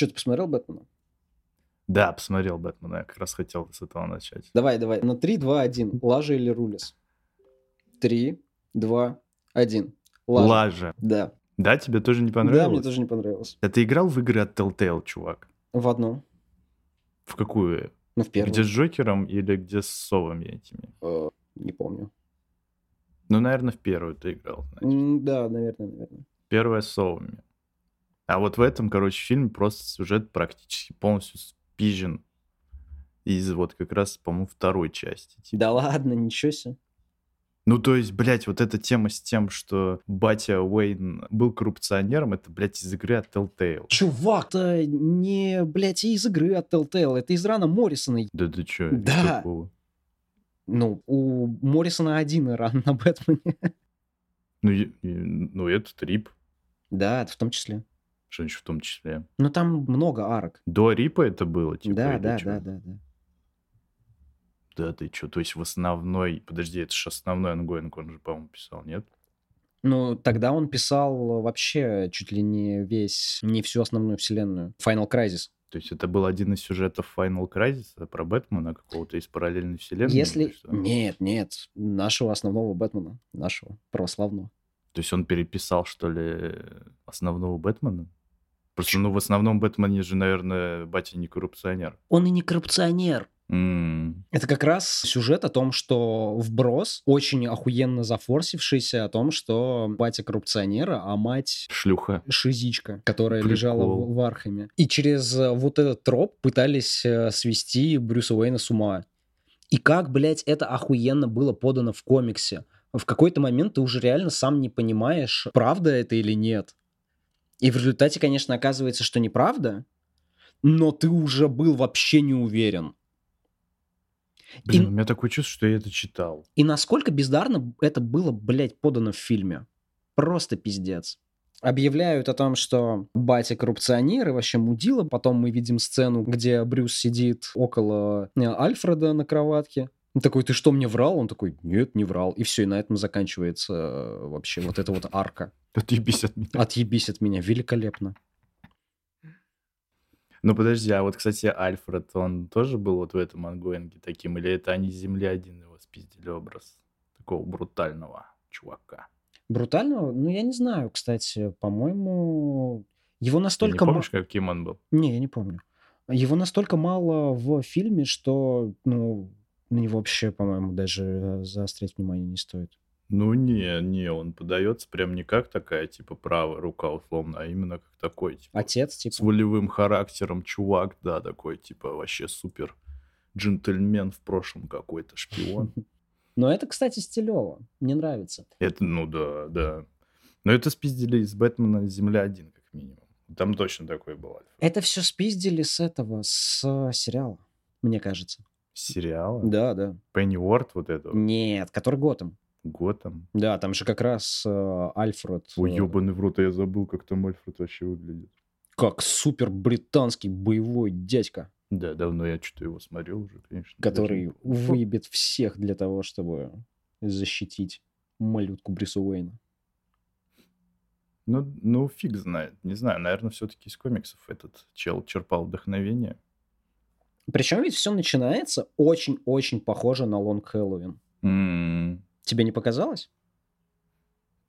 Что, ты посмотрел Бэтмена? Да, посмотрел Бэтмена, я как раз хотел с этого начать. Давай, давай. На 3, 2, 1. Лажа или Рулис? 3, 2, 1. Лажа. Лажа. Да. Да, тебе тоже не Да, понравилось? мне тоже не понравилось. А ты играл в игры от Telltale, чувак? В одну. В какую? Ну, в первую. Где с Джокером или где с совами этими? Э, Не помню. Ну, наверное, в первую ты играл. значит. Да, наверное, наверное. Первая с совами. А вот в этом, короче, фильме просто сюжет практически полностью спизжен из вот как раз, по-моему, второй части. типа. Да ладно, ничего себе. Ну, то есть, блядь, вот эта тема с тем, что батя Уэйн был коррупционером, это, блядь, из игры от Telltale. Чувак, это не, блядь, из игры от Telltale, это из рана Моррисона. Да ты чё? Да. Ну, у Моррисона один ран на Бэтмене. Ну, ну, это R.I.P., Да, это в том числе. Что еще в том числе. Но там много арок. До R.I.P. а это было, типа, да, да, да, да, да. Да ты что, то есть в основной... Подожди, это же основной ongoing, он же, по-моему, писал, нет? Ну, тогда он писал вообще чуть ли не весь, не всю основную вселенную. Final Crisis. То есть это был один из сюжетов Final Crisis про Бэтмена какого-то из параллельной вселенной? Если... Нет, нет, нашего основного Бэтмена, нашего, православного. То есть он переписал, что ли, основного Бэтмена? Просто, ну, в основном Бэтмене же, наверное, батя не коррупционер. Он и не коррупционер. Это как раз сюжет о том, что вброс, очень охуенно зафорсившийся о том, что батя коррупционер, а мать Шлюха. шизичка, которая Прикол. лежала в, в Архаме. И через э, вот этот троп пытались э, свести Брюса Уэйна с ума. И как, блядь, это охуенно было подано в комиксе. В какой-то момент ты уже реально сам не понимаешь, правда это или нет. И в результате, конечно, оказывается, что неправда, но ты уже был вообще не уверен. Блин, И- у меня такое чувство, что я это читал. И насколько бездарно это было, блядь, подано в фильме. Просто пиздец. Объявляют о том, что батя коррупционер и вообще мудила. Потом мы видим сцену, где Брюс сидит около э, Альфреда на кроватке. Он такой, ты что, мне врал? Он такой, нет, не врал. И все, и на этом заканчивается э, вообще вот эта вот арка. Отъебись от меня. Отъебись от меня. Великолепно. Ну подожди, а вот, кстати, Альфред, он тоже был вот в этом ангоинге таким? Или это они с Земли один его спиздили образ такого брутального чувака? Брутально? Ну, я не знаю, кстати. По-моему, его Ты настолько... не ма- помнишь, каким он был? Не, я не помню. Его настолько мало в фильме, что, ну, на него вообще, по-моему, даже э, заострять внимание не стоит. Ну не, не, он подается прям не как такая, типа, правая рука условно, а именно как такой, типа, Отец, с типа. волевым характером чувак, да, такой, типа, вообще супер джентльмен в прошлом какой-то, шпион. Но это, кстати, стилево. Мне нравится. Это, ну да, да. Но это спиздили из Бэтмена Земля-1, как минимум. Там точно такой был Альфред. Это все спиздили с этого, с э, сериала, мне кажется. Сериала? Да, да. Пенни Уорд вот этого? Нет, который Готэм. Готэм? Да, там же как раз э, Альфред. Ой, э, ебаный в рот, а я забыл, как там Альфред вообще выглядит. как супер британский боевой дядька, Да, давно я что-то его смотрел уже, конечно. который даже выебет всех для того, чтобы защитить малютку Брюса Уэйна. Ну, ну, фиг знает. Не знаю, наверное, все-таки из комиксов этот чел черпал вдохновение. Причем ведь все начинается очень-очень похоже на Лонг Хэллоуин. М, Тебе не показалось?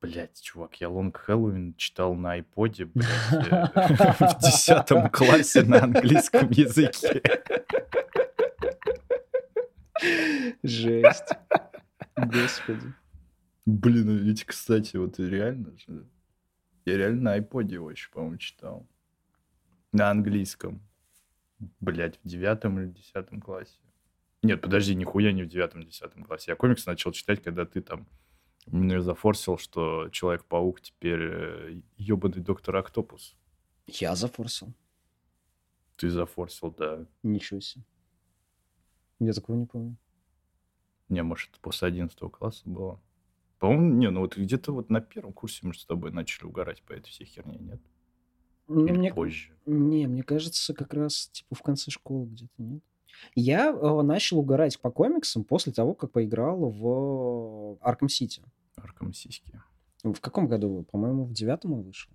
Блять, чувак, я Лонг Хэллоуин читал на айподе, блядь, в десятом классе на английском языке. Жесть. Господи. Блин, а ведь, кстати, вот реально же... Я реально на айподе его еще, по-моему, читал. На английском. Блять, в девятом или десятом классе. Нет, подожди, нихуя не в девятом-десятом классе. Я комикс начал читать, когда ты там мне зафорсил, что Человек-паук теперь ебаный доктор Октопус. Я зафорсил. Ты зафорсил, да. Ничего себе. Я такого не помню. Не, может, это после 11 класса было. По-моему, не, ну вот где-то вот на первом курсе мы с тобой начали угорать по этой всей херне, нет? Или мне, позже? не, мне кажется, как раз типа в конце школы где-то, нет? Я э, начал угорать по комиксам после того, как поиграл в Арком Сити. Арком сиськи. В каком году? По-моему, в девятом он вышел.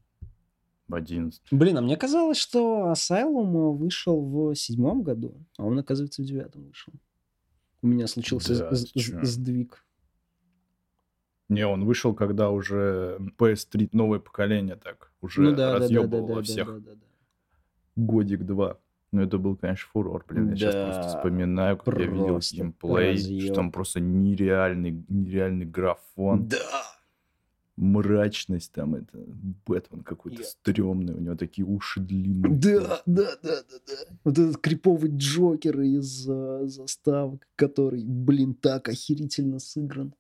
в 11. Блин, а мне казалось, что Asylum вышел в седьмом году, а он, оказывается, в девятом вышел. У меня случился Да, сдвиг. Не, он вышел, когда уже PS3 новое поколение так уже Ну да, да, да, да, разъебывало да, да, всех да, да, да. годик-два. Ну, это был, конечно, фурор, блин. Я сейчас Да, просто вспоминаю, как я видел просто геймплей, разъёб. что там просто нереальный, нереальный графон, Да. мрачность там, это Бэтмен какой-то Я- стрёмный, у него такие уши длинные. Да, да, да, да, да. Вот этот криповый Джокер из э, заставок, который, блин, так охерительно сыгран.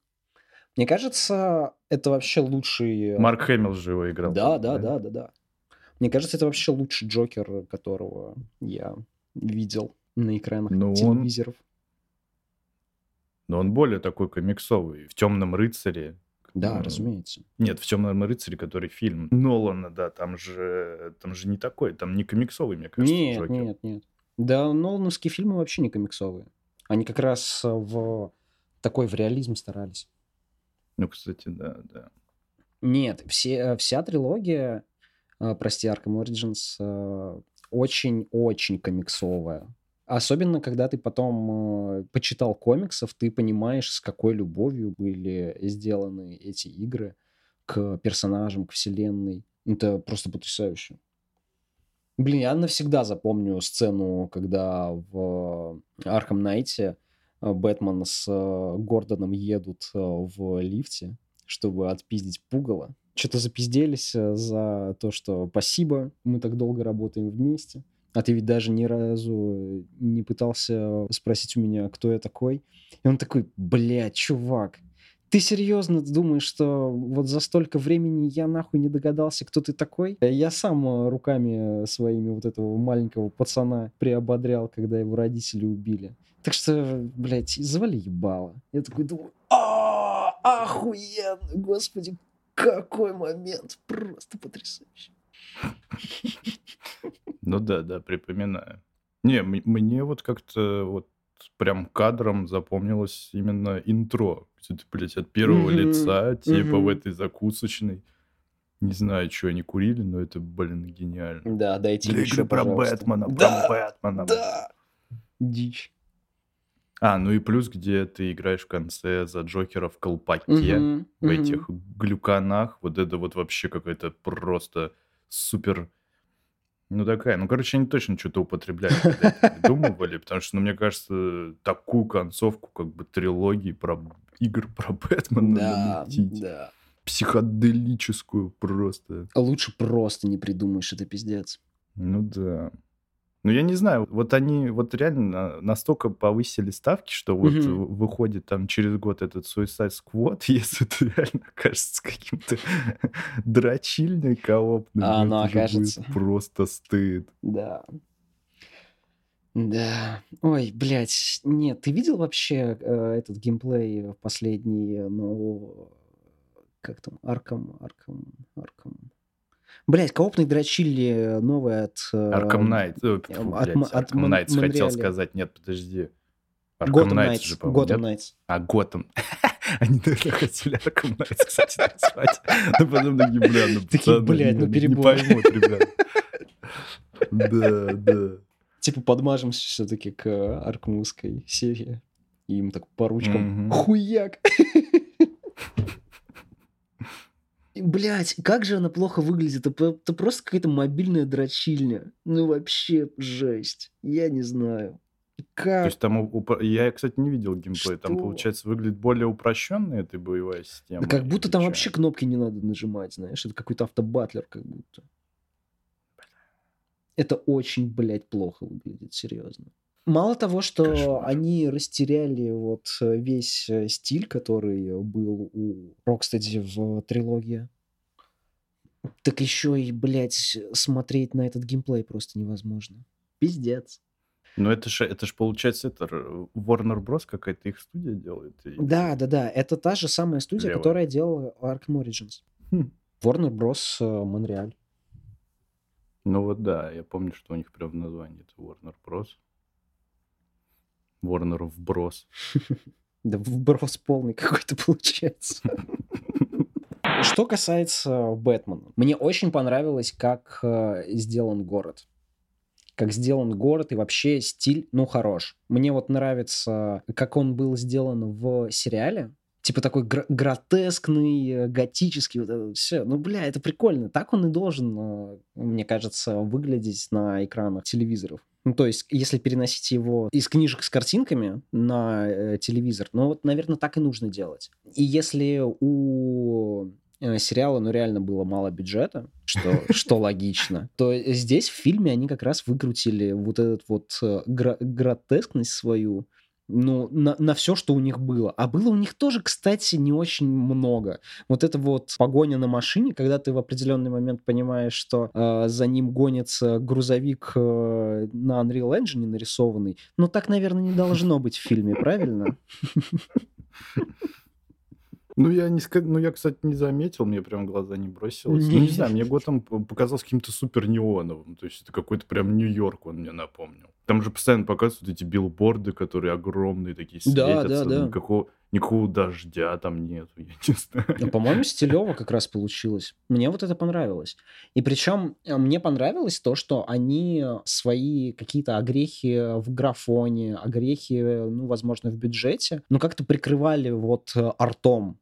Мне кажется, это вообще лучший... э, Марк Хэмилл же его играл. Да, да, да, да, да. Мне кажется, это вообще лучший Джокер, которого я видел на экранах Ну, он- телевизоров. Но он более такой комиксовый. В Темном рыцаре. Да, ну, разумеется. Нет, в Темном рыцаре, который фильм Нолана, да, там же, там же не такой, там не комиксовый, мне кажется, Нет, Джокер. нет, нет. Да, Нолановские фильмы вообще не комиксовые. Они как раз э, в такой в реализм старались. Ну, кстати, да, да. Нет, все, э, вся трилогия, э, прости, Arkham Origins, э, очень-очень комиксовая. Особенно, когда ты потом э, почитал комиксов, ты понимаешь, с какой любовью были сделаны эти игры к персонажам, к вселенной. Это просто потрясающе. Блин, я навсегда запомню сцену, когда в Найте э, Бэтмен с э, Гордоном едут э, в лифте, чтобы отпиздить пугало. Что-то запизделись э, за то, что спасибо, мы так долго работаем вместе. А ты ведь даже ни разу не пытался спросить у меня, кто я такой. И он такой, блядь, чувак, ты серьезно думаешь, что вот за столько времени я нахуй не догадался, кто ты такой? Я сам э, руками своими вот этого маленького пацана приободрял, когда его родители убили. Так что, блядь, завали ебало. Я такой думаю, а охуенно, господи, какой момент, просто потрясающе. Ну да, да, припоминаю. Не, мне вот как-то вот прям кадром запомнилось именно интро. Где ты, блядь, от первого лица, типа в этой закусочной. Не знаю, что они курили, но это, блин, гениально. Да, дайте Для еще, про пожалуйста. Бэтмена, Да, про Бэтмена. да. Дичь. А, ну и плюс, где ты играешь в конце за Джокера в колпаке, Мгм, в мгм. этих глюканах. Вот это вот вообще какая-то просто супер... Ну такая, ну короче, они точно что-то употребляли, когда это придумывали, потому что, ну мне кажется, такую концовку, как бы трилогии про игр про Бэтмена Да, намутить. да. Психоделическую просто. Лучше просто не придумаешь, это пиздец. Ну да. Ну, я не знаю, вот они вот реально настолько повысили ставки, что вот в- выходит там через год этот Suicide Squad, если это реально окажется каким-то дрочильной коопным, А оно же будет окажется. просто стыд. Да. Да. Ой, блядь. Нет, ты видел вообще э, этот геймплей последний, ну, как там, Арком, Арком, Арком. Блядь, коопный дрочили от... э, э, от фу, М- блядь, от Arkham Мон- Knights хотел сказать, нет, подожди. Knights Knights. же, по-моему? Knights. А, Готэм. Они, наверное, хотели Arkham Knights, кстати, назвать. Но потом такие, бля, ну, Такие, блядь, ну, перебор. Не поймут, ребят. Да, да. Типа подмажемся все-таки к э, аркмовской серии. И им так по ручкам хуяк. Блять, как же она плохо выглядит. Это, это просто какая-то мобильная дрочильня. Ну вообще жесть. Я не знаю. То Как? есть там, у- упро- я, кстати, не видел геймплей. Там, Что? получается, выглядит более упрощенная эта боевая система. Да как будто там чё? вообще кнопки не надо нажимать, знаешь. Это какой-то автобатлер как будто. Это очень, блядь, плохо выглядит, серьезно. Мало того, что Кошмар. они растеряли вот э, весь э, стиль, который был у Rocksteady в трилогии, так еще и, блядь, смотреть на этот геймплей просто невозможно. Пиздец. Ну, это же, это ж, получается, это Warner Bros. какая-то их студия делает. и- Да, да, да. Это та же самая студия, Левая. которая делала Arkham Origins. Хм. Warner Bros. э, Монреаль. Ну вот да, я помню, что у них прям в названии это Warner Bros. Warner вброс. Да вброс полный какой-то получается. Что касается Бэтмена, мне очень понравилось, как э, сделан город. Как сделан город и вообще стиль, ну, хорош. Мне вот нравится, как он был сделан в сериале. Типа такой гр- гротескный, э, готический, вот это все. Ну, бля, это прикольно. Так он и должен, э, мне кажется, выглядеть на экранах телевизоров. Ну, то есть, если переносить его из книжек с картинками на э, телевизор, ну, вот, наверное, так и нужно делать. И если у сериала, ну, реально было мало бюджета, что, что логично, то здесь в фильме они как раз выкрутили вот этот вот э, гро- гротескность свою, ну, на, на все, что у них было. А было у них тоже, кстати, не очень много. Вот это вот погоня на машине, когда ты в определенный момент понимаешь, что э, за ним гонится грузовик э, на Unreal Engine нарисованный. Ну, так, наверное, не должно быть в фильме, правильно? Ну, я не ну, я, кстати, не заметил, мне прям глаза не бросилось. Ну, Не. не знаю, мне Готэм показался каким-то супер неоновым. То есть это какой-то прям Нью-Йорк он мне напомнил. Там же постоянно показывают эти билборды, которые огромные такие Да, светятся. да, да. Никакого, никакого дождя там нету, я не знаю. Ну, По-моему, стилево как раз получилось. Мне вот это понравилось. И причем э, мне понравилось то, что они свои какие-то огрехи в графоне, огрехи, ну, возможно, в бюджете, ну, как-то прикрывали вот э, артом.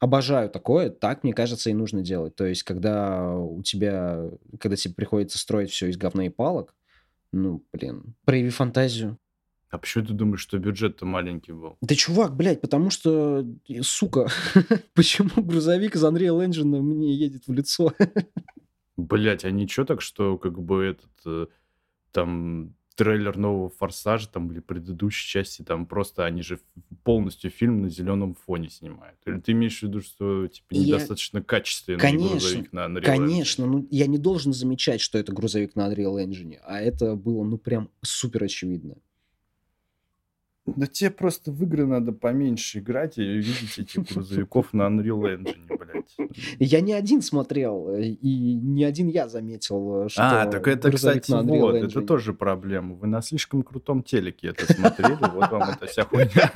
Обожаю такое, так, мне кажется, и нужно делать. То есть, когда у тебя, когда тебе приходится строить все из говна и палок, ну, блин, прояви фантазию. А почему ты думаешь, что бюджет-то маленький был? Да чувак, блядь, потому что, сука, почему грузовик из Unreal Engine мне едет в лицо? Блять, а ничего так, что как бы этот э, там трейлер нового Форсажа там или предыдущей части, там просто они же полностью фильм на зеленом фоне снимают. Или ты имеешь в виду, что типа Я- недостаточно качественный Конечно, грузовик на Unreal Engine? Конечно, ну я не должен замечать, что это грузовик на Unreal Engine, а это было, ну, прям супер очевидно. Да тебе просто в игры надо поменьше играть и видеть этих грузовиков на Unreal Engine, блядь. Я не один смотрел, э, и не один я заметил, э, что А, так это, кстати, вот, Engine. это тоже проблема. Вы на слишком крутом телеке это смотрели, вот вам эта вся хуйня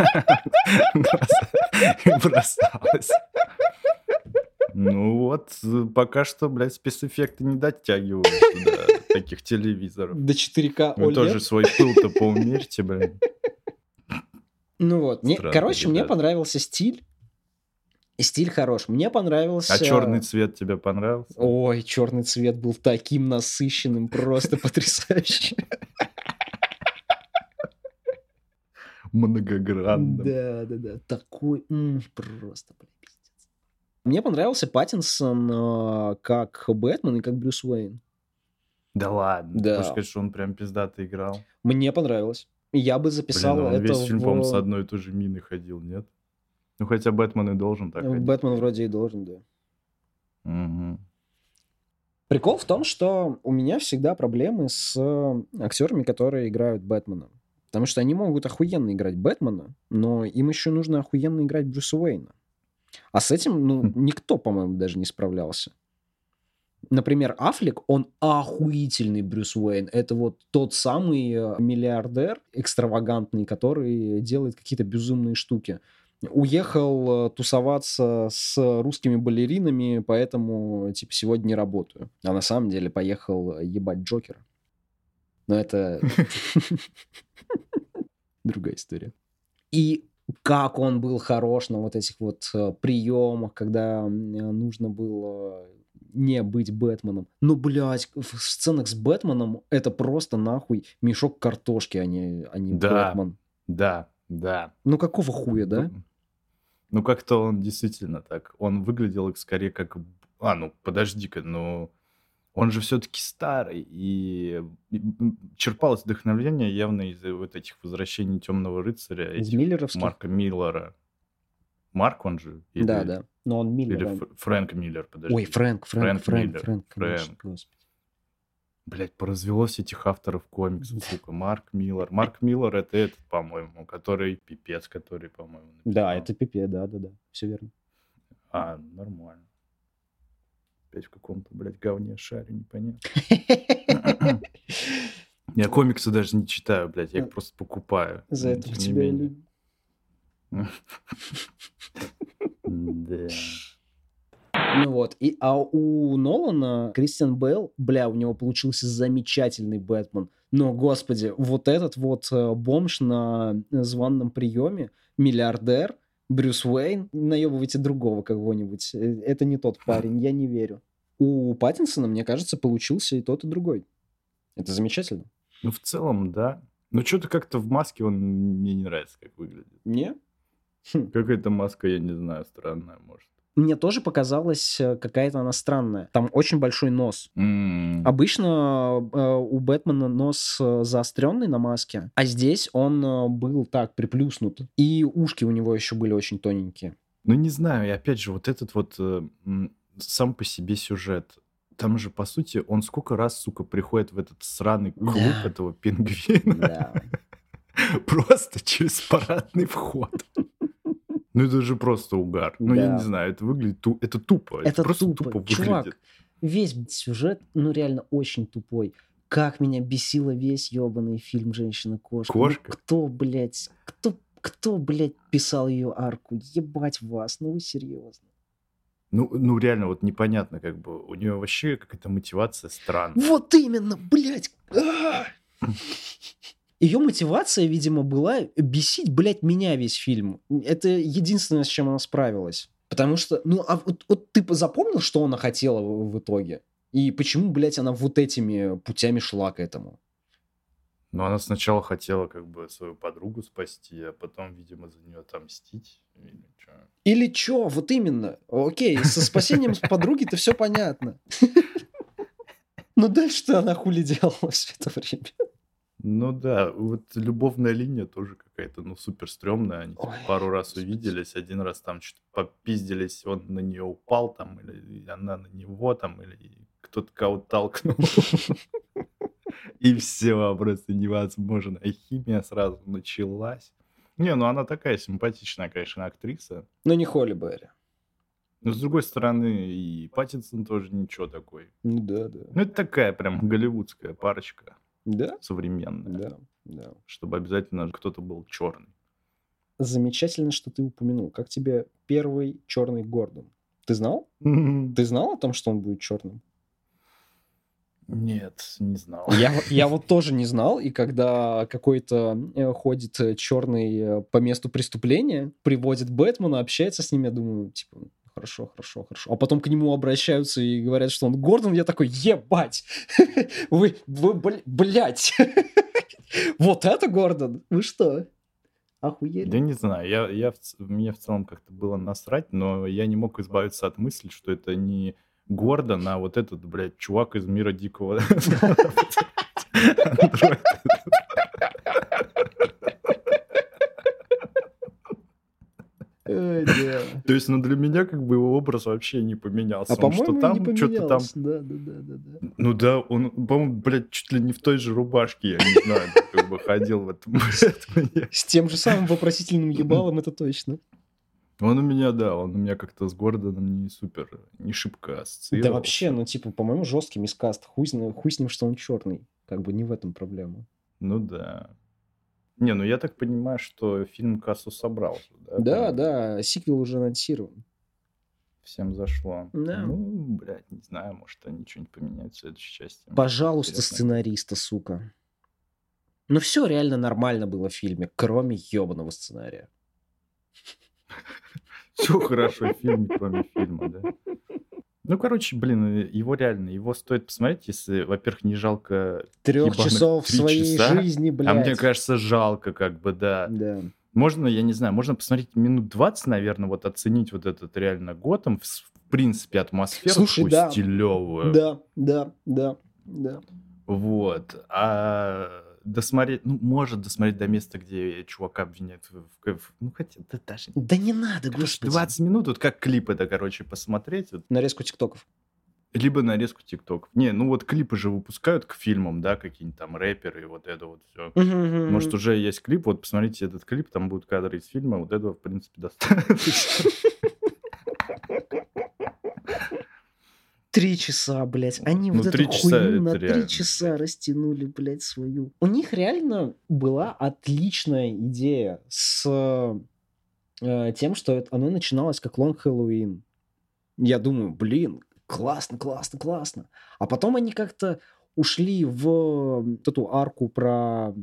бросалась. Ну вот, пока что, блядь, спецэффекты не дотягивают до таких телевизоров. До 4К Вы тоже свой пыл-то поумерьте, блядь. Ну вот, мне, короче, мне понравился стиль. Стиль хорош. Мне понравился... А черный цвет тебе понравился? Ой, черный цвет был таким насыщенным, просто потрясающе. Многогранным. Да, да, да. Такой просто, блин, пиздец. Мне понравился Паттинсон э, как Бэтмен и как Брюс Уэйн. Да ладно. Да. Хочешь сказать, что он прям пиздато играл? Мне понравилось. Я бы Блин, записал он это весь фильм, в... по-моему, с одной и той же миной ходил, нет? Ну, хотя Бэтмен и должен так в ходить. Бэтмен вроде и должен, да. Мгм. Прикол в том, что у меня всегда проблемы с актерами, которые играют Бэтмена. Потому что они могут охуенно играть Бэтмена, но им еще нужно охуенно играть Брюса Уэйна. А с этим, ну, Хм. никто, по-моему, даже не справлялся. Например, Аффлек, он охуительный Брюс Уэйн. Это вот тот самый э, миллиардер экстравагантный, который делает какие-то безумные штуки. Уехал э, тусоваться с русскими балеринами, поэтому, типа, сегодня не работаю. А на самом деле поехал ебать Джокера. Но это другая история. И как он был хорош на вот этих вот э, приемах, когда нужно было не быть Бэтменом. Ну, блядь, в сценах с Бэтменом это просто нахуй мешок картошки, а не, а не Да. Бэтмен. Да, да. Ну, какого хуя, да? Ну, Ну, как-то он действительно так. Он выглядел скорее как... А, ну, подожди-ка, ну... Он же все-таки старый, и черпалось вдохновление явно из вот этих возвращений Темного рыцаря, Из Миллеровских? Марка Миллера. Марк он же? Или- Да, да. Но он Миллер. Или он- Фр- Фрэнк Миллер, подожди. Ой, Фрэнк, Фрэнк, Фрэнк Фрэнк, Миллер. Фрэнк, конечно, Фрэнк. господи. Блять, поразвелось этих авторов комиксов, сука. Марк Миллер. Марк Миллер это этот, по-моему, который пипец, который, по-моему, Да, написал. это пипе, да, да, да, все верно. А, нормально. Опять в каком-то, блядь, говне шаре, непонятно. Я комиксы даже не читаю, блядь, я их просто покупаю. За Но это тебя и. Да. Ну вот. И, а у Нолана Кристиан Бейл, бля, у него получился замечательный Бэтмен. Но, господи, вот этот вот э, бомж на званном приеме, миллиардер, Брюс Уэйн, наебывайте другого кого-нибудь. Э, Это не тот парень, я не верю. У Паттинсона, мне кажется, получился и тот, и другой. Это замечательно. Ну, в целом, да. Но что-то как-то в маске он мне не нравится, как выглядит. Не? Хм. Какая-то маска, я не знаю, странная, может. Мне тоже показалась э, какая-то она странная. Там очень большой нос. М. Обычно э, у Бэтмена нос э, заостренный на маске, а здесь он э, был так приплюснут. И ушки у него еще были очень тоненькие. Ну, не знаю, и опять же, вот этот вот э, сам по себе сюжет. Там же, по сути, он сколько раз, сука, приходит в этот сраный клуб Да. этого пингвина. Да. Просто через парадный вход. Ну, это же просто угар. Ну, я Да. не знаю, это выглядит... ту- Это тупо. Это просто тупо. тупо Чувак, выглядит. весь сюжет, ну реально очень тупой. Как меня бесило весь ебаный фильм «Женщина-кошка». Ну, Кошка? кто, блядь, кто, кто, блядь, писал ее арку? Ебать вас, ну вы серьезно. Ну, ну, реально, вот непонятно, как бы, у нее вообще какая-то мотивация странная. Вот именно, блядь. Ее мотивация, видимо, была бесить, блядь, меня весь фильм. Это единственное, с чем она справилась. Потому что, ну, а вот, вот ты запомнил, что она хотела в, в итоге? И почему, блядь, она вот этими путями шла к этому? Но она сначала хотела, как бы, свою подругу спасти, а потом, видимо, за нее отомстить. Или чё. Или чё? Вот именно. Окей, со спасением подруги-то все понятно. Но дальше-то она хули делала все это время. Ну да, вот любовная линия тоже какая-то, ну, супер стрёмная. Они типа, Ой, пару раз господи. увиделись, один раз там что-то попиздились, он на нее упал там, или она на него там, или кто-то кого-то толкнул. И все, просто невозможно. И химия сразу началась. Не, ну она такая симпатичная, конечно, актриса. Но не Холли Берри. Но с другой стороны, и Паттинсон тоже ничего такой. Ну да, да. Ну, это такая прям голливудская парочка Да? современная, Да, да. чтобы обязательно кто-то был черный. Замечательно, что ты упомянул. Как тебе первый черный Гордон? Ты знал? Ты знал о том, что он будет черным? Нет, не знал. Я, вот- я вот тоже не знал, и когда какой-то э, ходит черный э, по месту преступления, приводит Бэтмена, общается с ним, я думаю, типа, хорошо, хорошо, хорошо. А потом к нему обращаются и говорят, что он Гордон, я такой, ебать! Вы, вы, бл- блядь! Вот это Гордон? Вы что? Охуели? Я не знаю, я, я мне в целом как-то было насрать, но я не мог избавиться от мысли, что это не Гордон, а вот этот, блядь, чувак из мира дикого. Андроид. Ой, да. То есть, ну, для меня как бы его образ вообще не поменялся. А по-моему, там, что-то там... Да, да, да, да, да. Ну да, он, по-моему, блядь, чуть ли не в той же рубашке, я не знаю, как бы ходил в этом. С тем же самым вопросительным ебалом, это точно. Он у меня, да, он у меня как-то с Гордоном не супер, не шибко Да ассоциировался. вообще, ну, типа, по-моему, жесткий мискаст. Хуй, хуй с ним, что он черный. Как бы не в этом проблема. Ну да. Не, ну я так понимаю, что фильм кассу собрал. Да, Да, да, сиквел уже анонсирован. Всем зашло. Да. Ну, блядь, не знаю, может они что-нибудь поменяют в следующей части. Пожалуйста, Интересно. сценариста, сука. Ну, все реально нормально было в фильме, кроме ебаного сценария. Все хорошо в фильме, кроме фильма, да. Ну, короче, блин, его реально, его стоит посмотреть, если, во-первых, не жалко Трех часов своей часа, жизни, блядь. А мне кажется, жалко, как бы, да. Да. Можно, я не знаю, можно посмотреть минут 20, наверное, вот оценить вот этот реально Готэм, в, в принципе, атмосферу Слушай, да. стилевую. Да, да, да, да. Вот. А досмотреть, ну, может досмотреть до места, где чувака обвиняют в... ну, хотя, да даже... Да не надо, господи. 20 минут, вот как клип это, короче, посмотреть, вот, Нарезку тиктоков. либо нарезку тиктоков. Не, ну вот клипы же выпускают к фильмам, да, какие-нибудь там рэперы и вот это вот все. Может, уже есть клип, вот посмотрите этот клип, там будут кадры из фильма, вот этого, в принципе, достаточно. Три часа, блядь. Они Ну, вот эту часа хуйню на реально, три часа растянули, блядь, свою. У них реально была отличная идея с э, тем, что это- оно начиналось как Лонг Хэллоуин. Я думаю, блин, классно, классно, классно. А потом они как-то ушли в эту арку про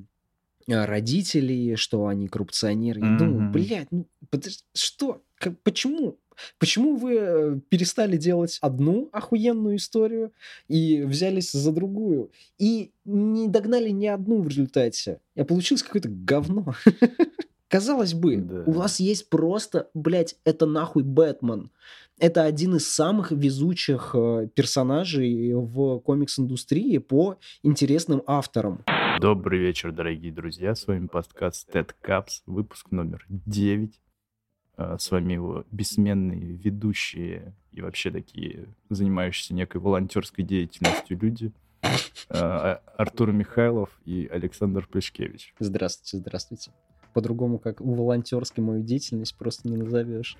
э, родителей, что они коррупционеры. Я думаю, блядь, ну подож- что? Как- почему? Почему вы э, перестали делать одну охуенную историю и взялись за другую? И не догнали ни одну в результате. А получилось какое-то говно. Казалось бы, Да. у вас есть просто, блядь, это нахуй Бэтмен. Это один из самых везучих э, персонажей в комикс-индустрии по интересным авторам. Добрый вечер, дорогие друзья. С вами подкаст TED Caps, выпуск номер 9. А, С вами его бессменные ведущие и вообще такие занимающиеся некой волонтерской деятельностью люди. А, Артур Михайлов и Александр Плешкевич. Здравствуйте, здравствуйте. По-другому, как волонтерской мою деятельность, просто не назовешь.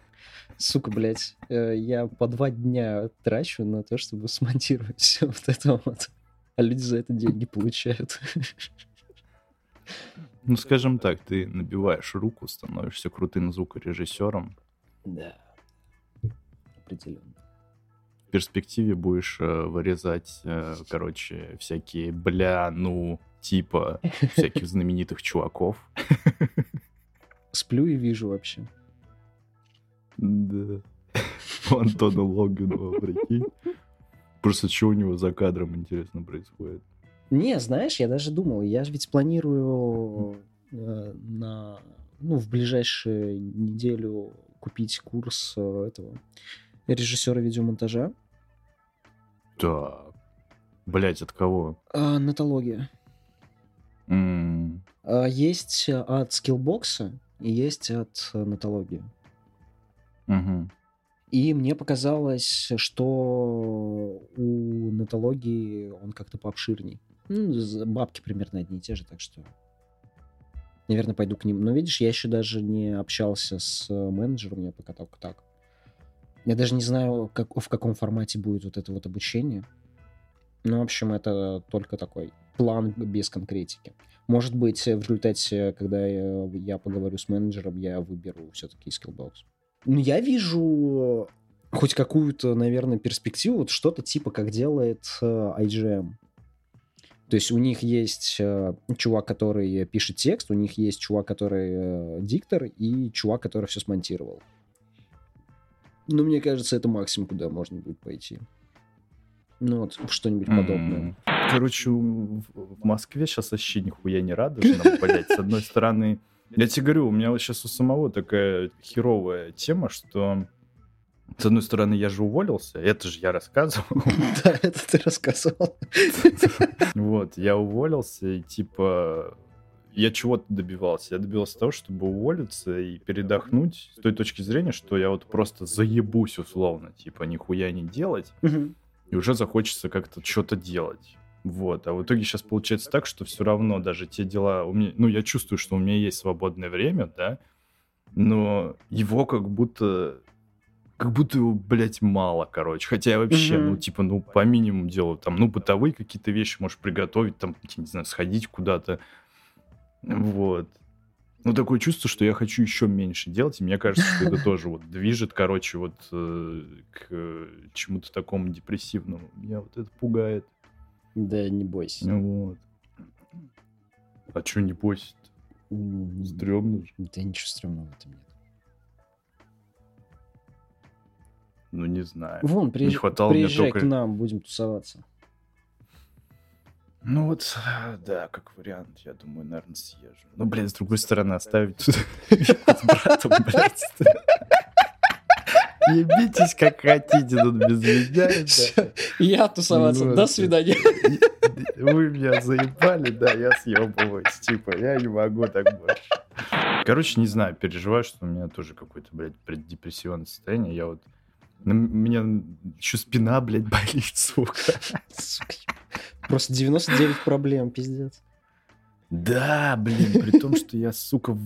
Сука, блядь, э, я по два дня трачу на то, чтобы смонтировать все вот это вот. А люди за это деньги получают. Ну, скажем так, ты набиваешь руку, становишься крутым звукорежиссером. Да, определенно. В перспективе будешь э, вырезать, э, короче, всякие бля, ну, типа всяких знаменитых чуваков. Сплю и вижу вообще. Да. У Антона Логинова, прикинь. Просто что у него за кадром, интересно, происходит? Не, знаешь, я даже думал, я ведь планирую э, на, ну, в ближайшую неделю купить курс э, этого режиссера видеомонтажа. Так. Блять, от кого? А, нотология. М, А, Есть от скиллбокса и есть от нотологии. мгм. И мне показалось, что у нотологии он как-то пообширней. Ну, бабки примерно одни и те же, так что... Наверное, пойду к ним. Но видишь, я еще даже не общался с э, менеджером, я пока только так. Я даже не знаю, как, в каком формате будет вот это вот обучение. Ну, в общем, это только такой план без конкретики. Может быть, в результате, когда я, я поговорю с менеджером, я выберу все-таки Skillbox. Ну, я вижу хоть какую-то, наверное, перспективу, вот что-то типа как делает э, IGM. То есть у них есть э, чувак, который пишет текст, у них есть чувак, который э, диктор, и чувак, который все смонтировал. Ну, мне кажется, это максимум, куда можно будет пойти. Ну, вот что-нибудь подобное. Короче, в в Москве сейчас вообще нихуя не радужно, блядь. С одной стороны, я тебе говорю, у меня вот сейчас у самого такая херовая тема, что с одной стороны, я же уволился, это же я рассказывал. Да, это ты рассказывал. Вот, я уволился, и типа я чего-то добивался. Я добивался того, чтобы уволиться и передохнуть с той точки зрения, что я вот просто заебусь условно, типа нихуя не делать, и уже захочется как-то что-то делать. Вот, а в итоге сейчас получается так, что все равно даже те дела, у меня, ну, я чувствую, что у меня есть свободное время, да, но его как будто, как будто его, блядь, мало, короче. Хотя я вообще, Мгм. ну, типа, ну, по минимуму делаю, там, ну, бытовые какие-то вещи можешь приготовить, там, не знаю, сходить куда-то, вот. Ну, такое чувство, что я хочу еще меньше делать, и мне кажется, что это тоже вот движет, короче, вот э, к э, чему-то такому депрессивному. Меня вот это пугает. Да, не бойся. Вот. А что не бойся М, Стрёмно же. Да ничего стрёмного в этом нет. Ну, не знаю. Вон, Не приезж- хватало мне приезжай только... к нам, будем тусоваться. Ну вот, да, как вариант, я думаю, наверное, съезжу. Ну, блин, с другой стороны, оставить тут с братом, блядь. Ебитесь как хотите тут без меня. Я тусоваться. Ну, До свидания. Вы меня заебали, да, я съебываюсь. Типа, я не могу так больше. Короче, не знаю, переживаю, что у меня тоже какое-то, блядь, преддепрессионное состояние. Я вот... У меня еще спина, блядь, болит, сука. Просто 99 проблем, пиздец. Да, блин, при том, что я, сука,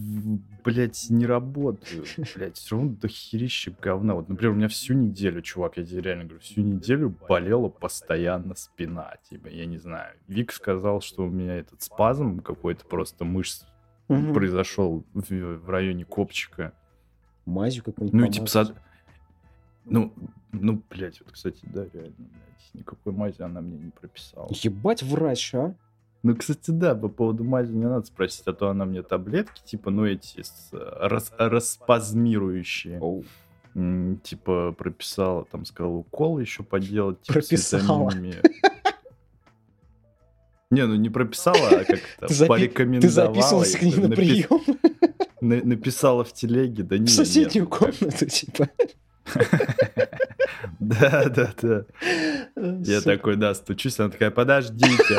блядь, не работаю. Блядь, все равно до херища говна. Вот, например, у меня всю неделю, чувак, я тебе реально говорю, всю неделю болела постоянно спина. Типа, я не знаю. Вик сказал, что у меня этот спазм какой-то просто мышц Мгм. произошел в, в районе копчика. Мазью какой-нибудь Ну и типа, помазать. Ну, Ну, блядь, вот, кстати, да, реально, блядь, никакой мази она мне не прописала. Ебать врач, а? Ну, кстати, да, по поводу мази не надо спросить, а то она мне таблетки, типа, ну, эти с, рас, распазмирующие. Оу. М, Типа, прописала, там, сказала, укол еще поделать. Типа, Прописала. Не, ну не прописала, а как Ты это, запи- порекомендовала. Ты записывался к ней на прием на- Написала в телеге, да не, в соседнюю ну комнату, типа. Да, да, да. Я такой, да, стучусь, она такая, подождите.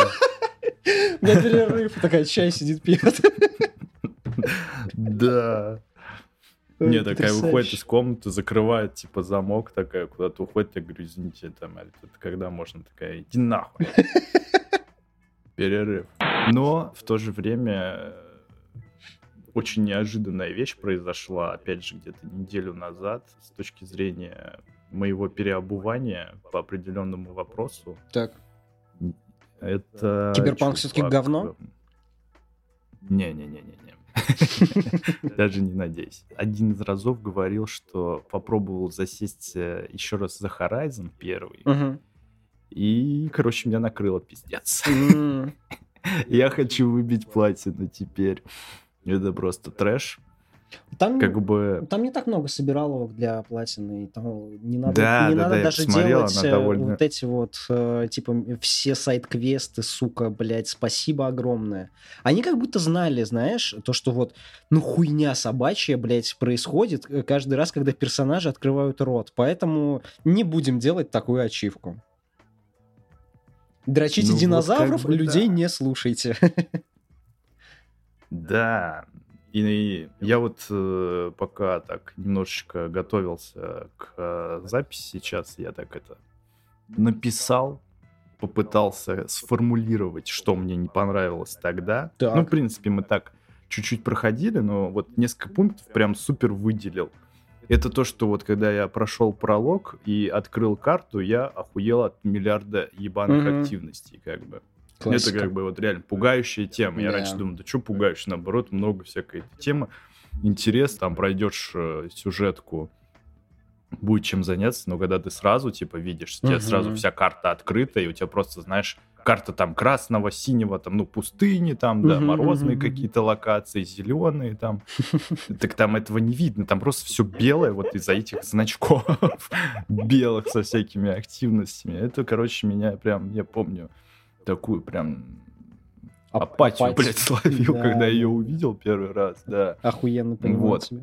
На перерыв такая чай сидит, пьет. Да. Не, такая выходит из комнаты, закрывает, типа, замок, такая куда-то уходит. Я говорю, извините, там, когда можно? Такая, иди нахуй. Перерыв. Но в то же время очень неожиданная вещь произошла, опять же, где-то неделю назад, с точки зрения моего переобувания по определенному вопросу. Так. Это... Киберпанк всё-таки чувак, говно? Не-не-не-не-не. Даже не надейся. Один из разов говорил, что попробовал засесть э, еще раз за Horizon первый. И, короче, меня накрыло пиздец. Я хочу выбить платину теперь. Это просто трэш. Там, Как бы... там не так много собираловок для платины, и там не надо, Да, не да, надо да, даже посмотрел, делать э, довольно- вот эти вот, э, типа, все сайт-квесты, сука, блядь, спасибо огромное. Они как будто знали, знаешь, то, что вот, ну, хуйня собачья, блядь, происходит э, каждый раз, когда персонажи открывают рот, поэтому не будем делать такую ачивку. Дрочите Ну, вот динозавров, бы людей да. не слушайте. Да. И я вот э, пока так немножечко готовился к э, записи сейчас, я так это написал, попытался сформулировать, что мне не понравилось тогда. Так. Ну, в принципе, мы так чуть-чуть проходили, но вот несколько пунктов прям супер выделил. Это то, что вот когда я прошел пролог и открыл карту, я охуел от миллиарда ебаных Мгм. активностей, как бы. Это Классика. как бы вот реально пугающая тема. Я Да. раньше думал, да что пугающая, наоборот, много всякой темы. Интерес, там пройдешь э, сюжетку, будет чем заняться, но когда ты сразу, типа, видишь, у тебя Мгм. сразу вся карта открыта, и у тебя просто, знаешь, карта там красного, синего, там, ну, пустыни, там, да, Мгм, морозные мгм. какие-то локации, зеленые там. Так там этого не видно, там просто все белое вот из-за этих значков белых со всякими активностями. Это, короче, меня прям, я помню, такую прям Ап- апатию, апатию. блядь, словил, Да, когда да. ее увидел первый раз, да. Охуенно понимаю Вот. тебя.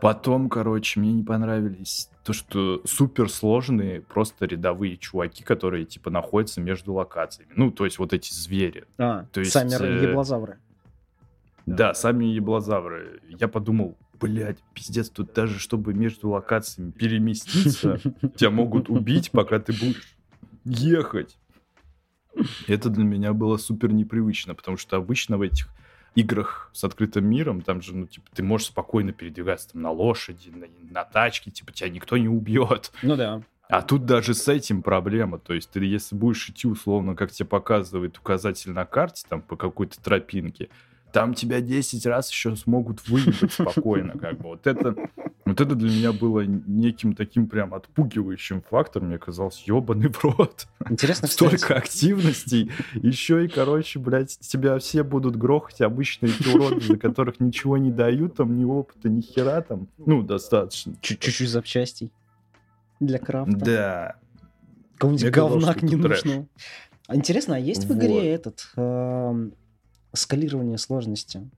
Потом, короче, мне не понравились то, что суперсложные просто рядовые чуваки, которые, типа, находятся между локациями. Ну, то есть вот эти звери. А, То есть, сами э, еблозавры. Да, сами еблозавры. Я подумал, блядь, пиздец, тут даже чтобы между локациями переместиться, тебя могут убить, пока ты будешь ехать. Это для меня было супер непривычно, потому что обычно в этих играх с открытым миром, там же, ну, типа, ты можешь спокойно передвигаться там на лошади, на, на тачке, типа, тебя никто не убьет. Ну да. А тут даже с этим проблема. То есть ты, если будешь идти, условно, как тебе показывает указатель на карте, там, по какой-то тропинке, там тебя 10 раз еще смогут выебать спокойно, как бы. Вот это, вот это для меня было неким таким прям отпугивающим фактором. Мне казалось, ебаный в рот. Интересно, кстати. Столько активностей. Еще и, короче, блядь, тебя все будут грохать. Обычно эти уроды, за которых ничего не дают, там ни опыта, ни хера там. Ну, достаточно. Чуть- Чуть-чуть запчастей для крафта. Да. Какого-нибудь Мне казалось, говна что это ненужного. А интересно, а есть в игре этот эм, скалирование сложности?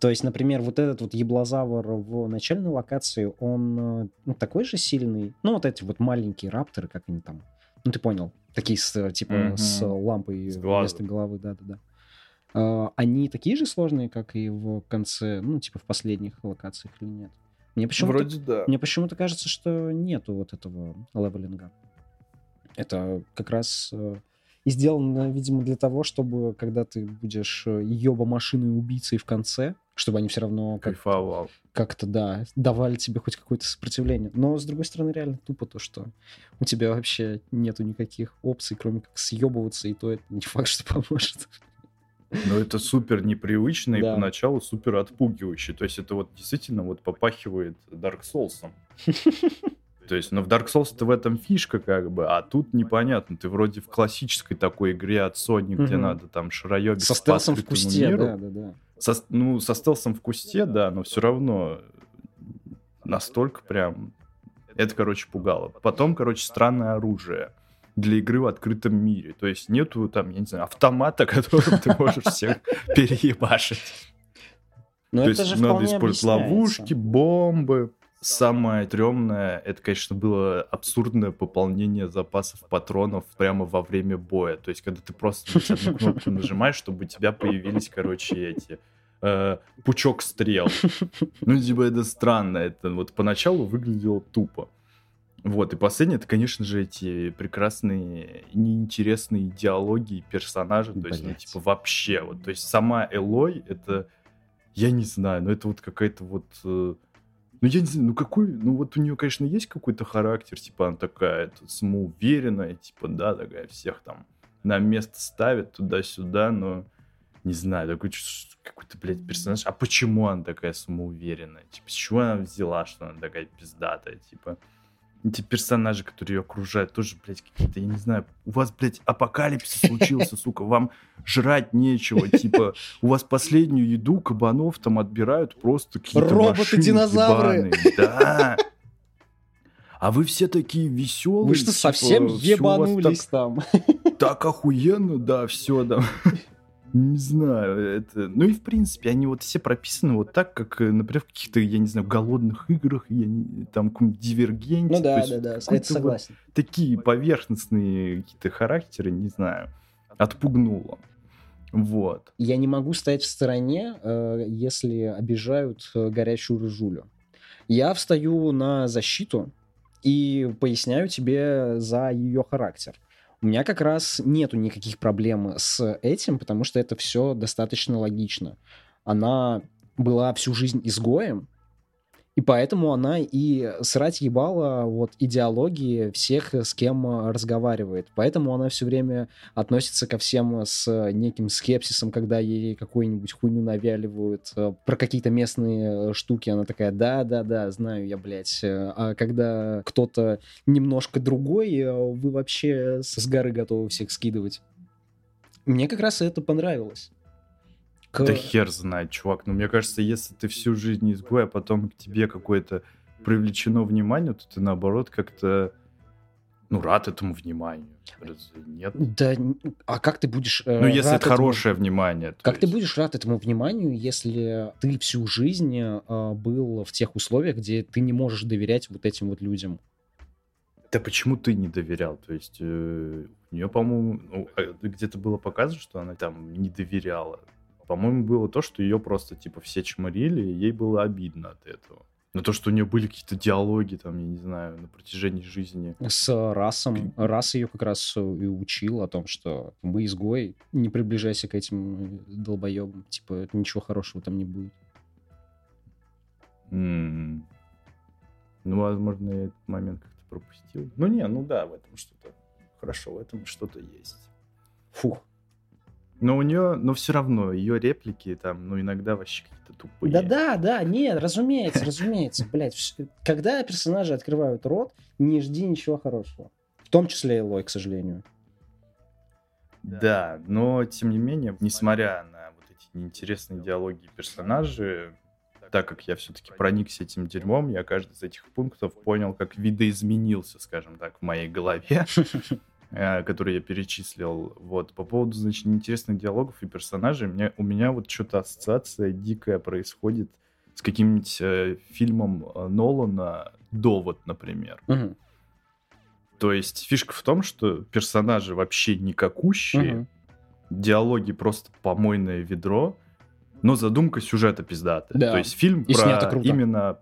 То есть, например, вот этот вот еблозавр в начальной локации, он э, ну, такой же сильный? Ну, вот эти вот маленькие рапторы, как они там. Ну, ты понял. Такие с, типа, Мгм. с лампой С вместо головы, да-да-да. А, они такие же сложные, как и в конце, ну, типа, в последних локациях или нет? Мне почему-то Вроде да. мне почему-то кажется, что нету вот этого левелинга. Это как раз э, и сделано, видимо, для того, чтобы когда ты будешь еба машиной убийцей в конце, чтобы они все равно как- Кайфовал. как-то, да, давали тебе хоть какое-то сопротивление. Но, с другой стороны, реально тупо то, что у тебя вообще нету никаких опций, кроме как съебываться, и то это не факт, что поможет. Но это супер непривычно и Да. поначалу супер отпугивающе. То есть это вот действительно вот попахивает Dark Souls. То есть, но в Dark Souls-то в этом фишка как бы, а тут непонятно. Ты вроде в классической такой игре от Sony, где Мгм. надо там шароебить Со стелсом в кусте, миру. да, да, да. Со, ну, со стелсом в кусте, да, но все равно настолько прям... Это, короче, пугало. Потом, короче, странное оружие для игры в открытом мире. То есть нету там, я не знаю, автомата, которым ты можешь всех переебашить. Но То это есть же надо использовать ловушки, бомбы. Самое стрёмное, это, конечно, было абсурдное пополнение запасов патронов прямо во время боя. То есть, когда ты просто одну кнопку нажимаешь, чтобы у тебя появились, короче, эти э, пучок стрел. Ну, типа, это странно. Это вот поначалу выглядело тупо. Вот, и последнее, это, конечно же, эти прекрасные, неинтересные диалоги персонажей. То есть, ну, типа, вообще. Вот, то есть, сама Элой, это, я не знаю, но это вот какая-то вот... ну, я не знаю, ну какой, ну вот у нее, конечно, есть какой-то характер, типа она такая это, самоуверенная, типа, да, такая всех там на место ставит туда-сюда, но не знаю, такой какой-то, блядь, персонаж. А почему она такая самоуверенная? Типа, с чего она взяла, что она такая пиздатая, типа? Эти персонажи, которые ее окружают, тоже, блядь, какие-то, я не знаю, у вас, блядь, апокалипсис случился, сука, вам жрать нечего, типа, у вас последнюю еду кабанов там отбирают просто какие-то Роботы-динозавры. Да. А вы все такие веселые. Вы что, совсем типа, ебанулись там? Так охуенно, да, все, да. Не знаю, это... Ну и, в принципе, они вот все прописаны вот так, как, э, например, в каких-то, я не знаю, голодных играх, я не- там, каком-нибудь дивергенте. Ну да, да, вот да, это вот согласен. такие поверхностные какие-то характеры, не знаю, отпугнуло. Вот. Я не могу стоять в стороне, э, если обижают э, горячую рыжулю. Я встаю на защиту и поясняю тебе за ее характер. У меня как раз нету никаких проблем с этим, потому что это все достаточно логично. Она была всю жизнь изгоем, и поэтому она и срать ебала вот идеологии всех, с кем э, разговаривает. Поэтому она все время относится ко всем с неким скепсисом, когда ей какую-нибудь хуйню навяливают э, про какие-то местные э, штуки. Она такая, да-да-да, знаю я, блядь. Э, А когда кто-то немножко другой, э, вы вообще с горы готовы всех скидывать. Мне как раз это понравилось. К- Да хер знает, чувак. Но мне кажется, если ты всю жизнь изгой, а потом к тебе какое-то привлечено внимание, то ты наоборот как-то ну, рад этому вниманию. Нет. Да, а как ты будешь... э, Ну, если это этому- хорошее внимание. то Как ты есть. будешь рад этому вниманию, если ты всю жизнь э, был в тех условиях, где ты не можешь доверять вот этим вот людям? Да почему ты не доверял? То есть э, у нее, по-моему, ну, э, где-то было показано, что она там не доверяла. По-моему, было то, что ее просто типа все чморили, и ей было обидно от этого. Но то, что у нее были какие-то диалоги, там, я не знаю, на протяжении жизни. С расом. Рас ее как раз э, и учил о том, что мы изгой, не приближайся к этим э, долбоебам. Типа, ничего хорошего там не будет. М. Ну, возможно, я этот момент как-то пропустил. Ну, не, ну да, в этом что-то хорошо, в этом что-то есть. Фух. Но у нее, но все равно, ее реплики там, ну, иногда вообще какие-то тупые. Да-да, да, нет, разумеется, разумеется. Блять, когда персонажи открывают рот, не жди ничего хорошего. В том числе и Лой, к сожалению. Да, но тем не менее, несмотря на вот эти неинтересные диалоги персонажей, так как я все-таки проникся этим дерьмом, я каждый из этих пунктов понял, как видоизменился, скажем так, в моей голове, э, который я перечислил. Вот, по поводу, значит, неинтересных диалогов и персонажей, меня, у меня вот что-то ассоциация дикая происходит с каким-нибудь э, фильмом э, Нолана «Довод», например. Мгм, То есть фишка в том, что персонажи вообще никакущие, мгм. диалоги просто помойное ведро, но задумка сюжета пиздатая. Да. То есть фильм И про именно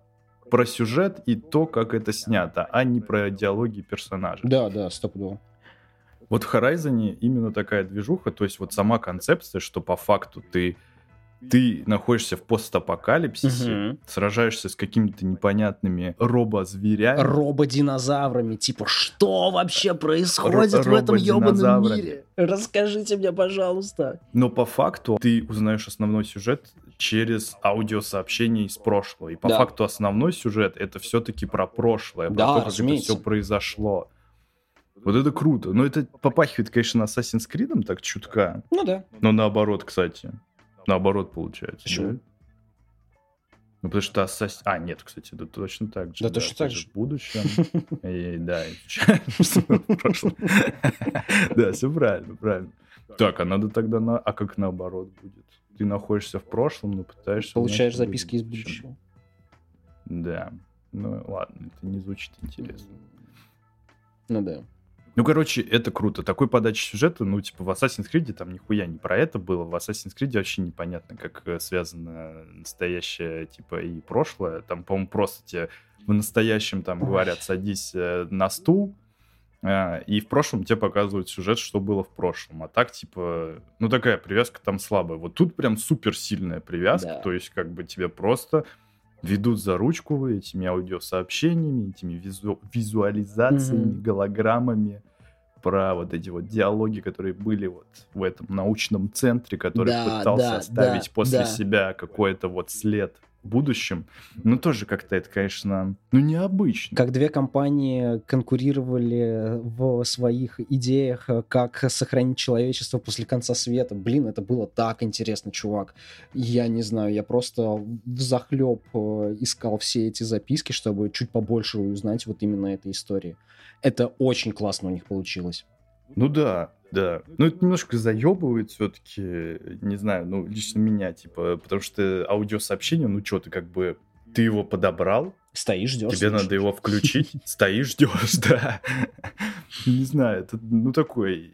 про сюжет и то, как это снято, а не про диалоги персонажей. Да, да, стопудово. Вот в Horizon именно такая движуха, то есть вот сама концепция, что по факту ты ты находишься в постапокалипсисе, Мгм. сражаешься с какими-то непонятными робо-зверями. рободинозаврами. Типа, что вообще происходит в этом ебаном мире? Расскажите мне, пожалуйста. Но по факту ты узнаешь основной сюжет через аудиосообщение из прошлого. И по Да. факту основной сюжет это все-таки про прошлое, про Да, то, как разумеется. это все произошло. Вот это круто. Но это попахивает, конечно, Assassin's Creed так чутка. Ну да. Но наоборот, кстати. Наоборот получается. Почему? да? Ну, потому что Assassin... А, нет, кстати, да точно так же. Да, точно так же. В будущем. И, да, в прошлом. Да, все правильно, правильно. Так, а надо тогда на... А как наоборот будет? Ты находишься в прошлом, но пытаешься... Получаешь записки из будущего. Да. Ну, ладно, это не звучит интересно. Ну да. Ну, короче, это круто. Такой подачи сюжета, ну, типа, в Assassin's Creed там нихуя не про это было. В Assassin's Creed вообще непонятно, как э, связано настоящее, типа, и прошлое. Там, по-моему, просто тебе в настоящем там говорят, садись э, на стул, а, и в прошлом тебе показывают сюжет, что было в прошлом. А так, типа, ну, такая привязка там слабая. Вот тут прям супер сильная привязка, Да. то есть, как бы, тебе просто ведут за ручку этими аудиосообщениями, этими визу- визуализациями, Мгм. голограммами про вот эти вот диалоги, которые были вот в этом научном центре, который Да, пытался да, оставить да, после да. себя какой-то вот след будущем. Ну, тоже как-то это, конечно, ну, необычно. Как две компании конкурировали в своих идеях, э, как сохранить человечество после конца света. Блин, это было так интересно, чувак. Я не знаю, я просто взахлеб э, искал все эти записки, чтобы чуть побольше узнать вот именно этой истории. Это очень классно у них получилось. Ну да, да. Ну, это немножко заебывает все-таки, не знаю, ну, лично меня, типа, потому что аудиосообщение, ну, что ты как бы, ты его подобрал, Стоишь, ждешь. тебе надо его включить, стоишь, ждешь, да. Не знаю, это, ну, такой,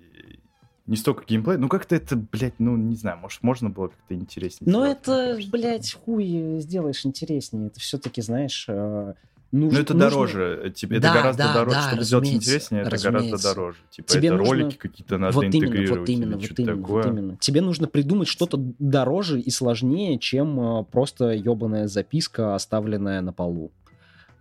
не столько геймплей, ну, как-то это, блядь, ну, не знаю, может, можно было как-то интереснее. Но мне это, блядь, хуй сделаешь интереснее. Это все-таки, знаешь, э, Ну, нужно- это нужно- дороже, э, тебе, Да, это гораздо да, дороже, да, чтобы сделать интереснее, это гораздо дороже. Типа, Тебе это нужно- ролики какие-то надо вот именно, интегрировать вот именно, вот именно, вот именно. Тебе нужно придумать что-то дороже и сложнее, чем э, просто ебаная записка, оставленная на полу.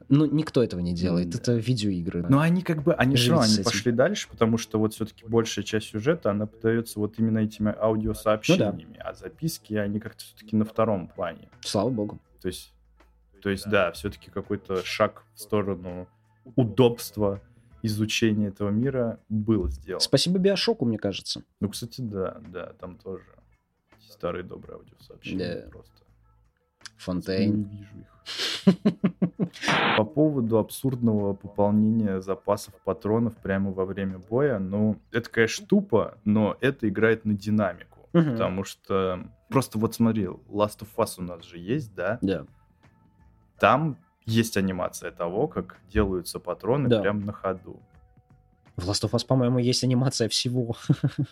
Ну, никто этого не делает. Да. Это видеоигры. Но они как бы, они все с они пошли дальше, потому что вот все-таки большая часть сюжета, она подается вот именно этими Ну аудиосообщениями, а записки, они как-то все-таки на втором плане. Слава богу. То есть, то есть да, все-таки какой-то шаг в сторону удобства изучения этого мира был сделан. Спасибо Биошоку, мне кажется. Ну, кстати, да, да, там тоже старые добрые аудиосообщения Да. просто. Фонтейн. Не вижу их. По поводу абсурдного пополнения запасов патронов прямо во время боя, ну, это, конечно, тупо, но это играет на динамику. Мгм. Потому что просто вот смотри, Last of Us у нас же есть, да? Да. Там есть анимация того, как делаются патроны Да. прямо на ходу. В Last of Us, по-моему, есть анимация всего.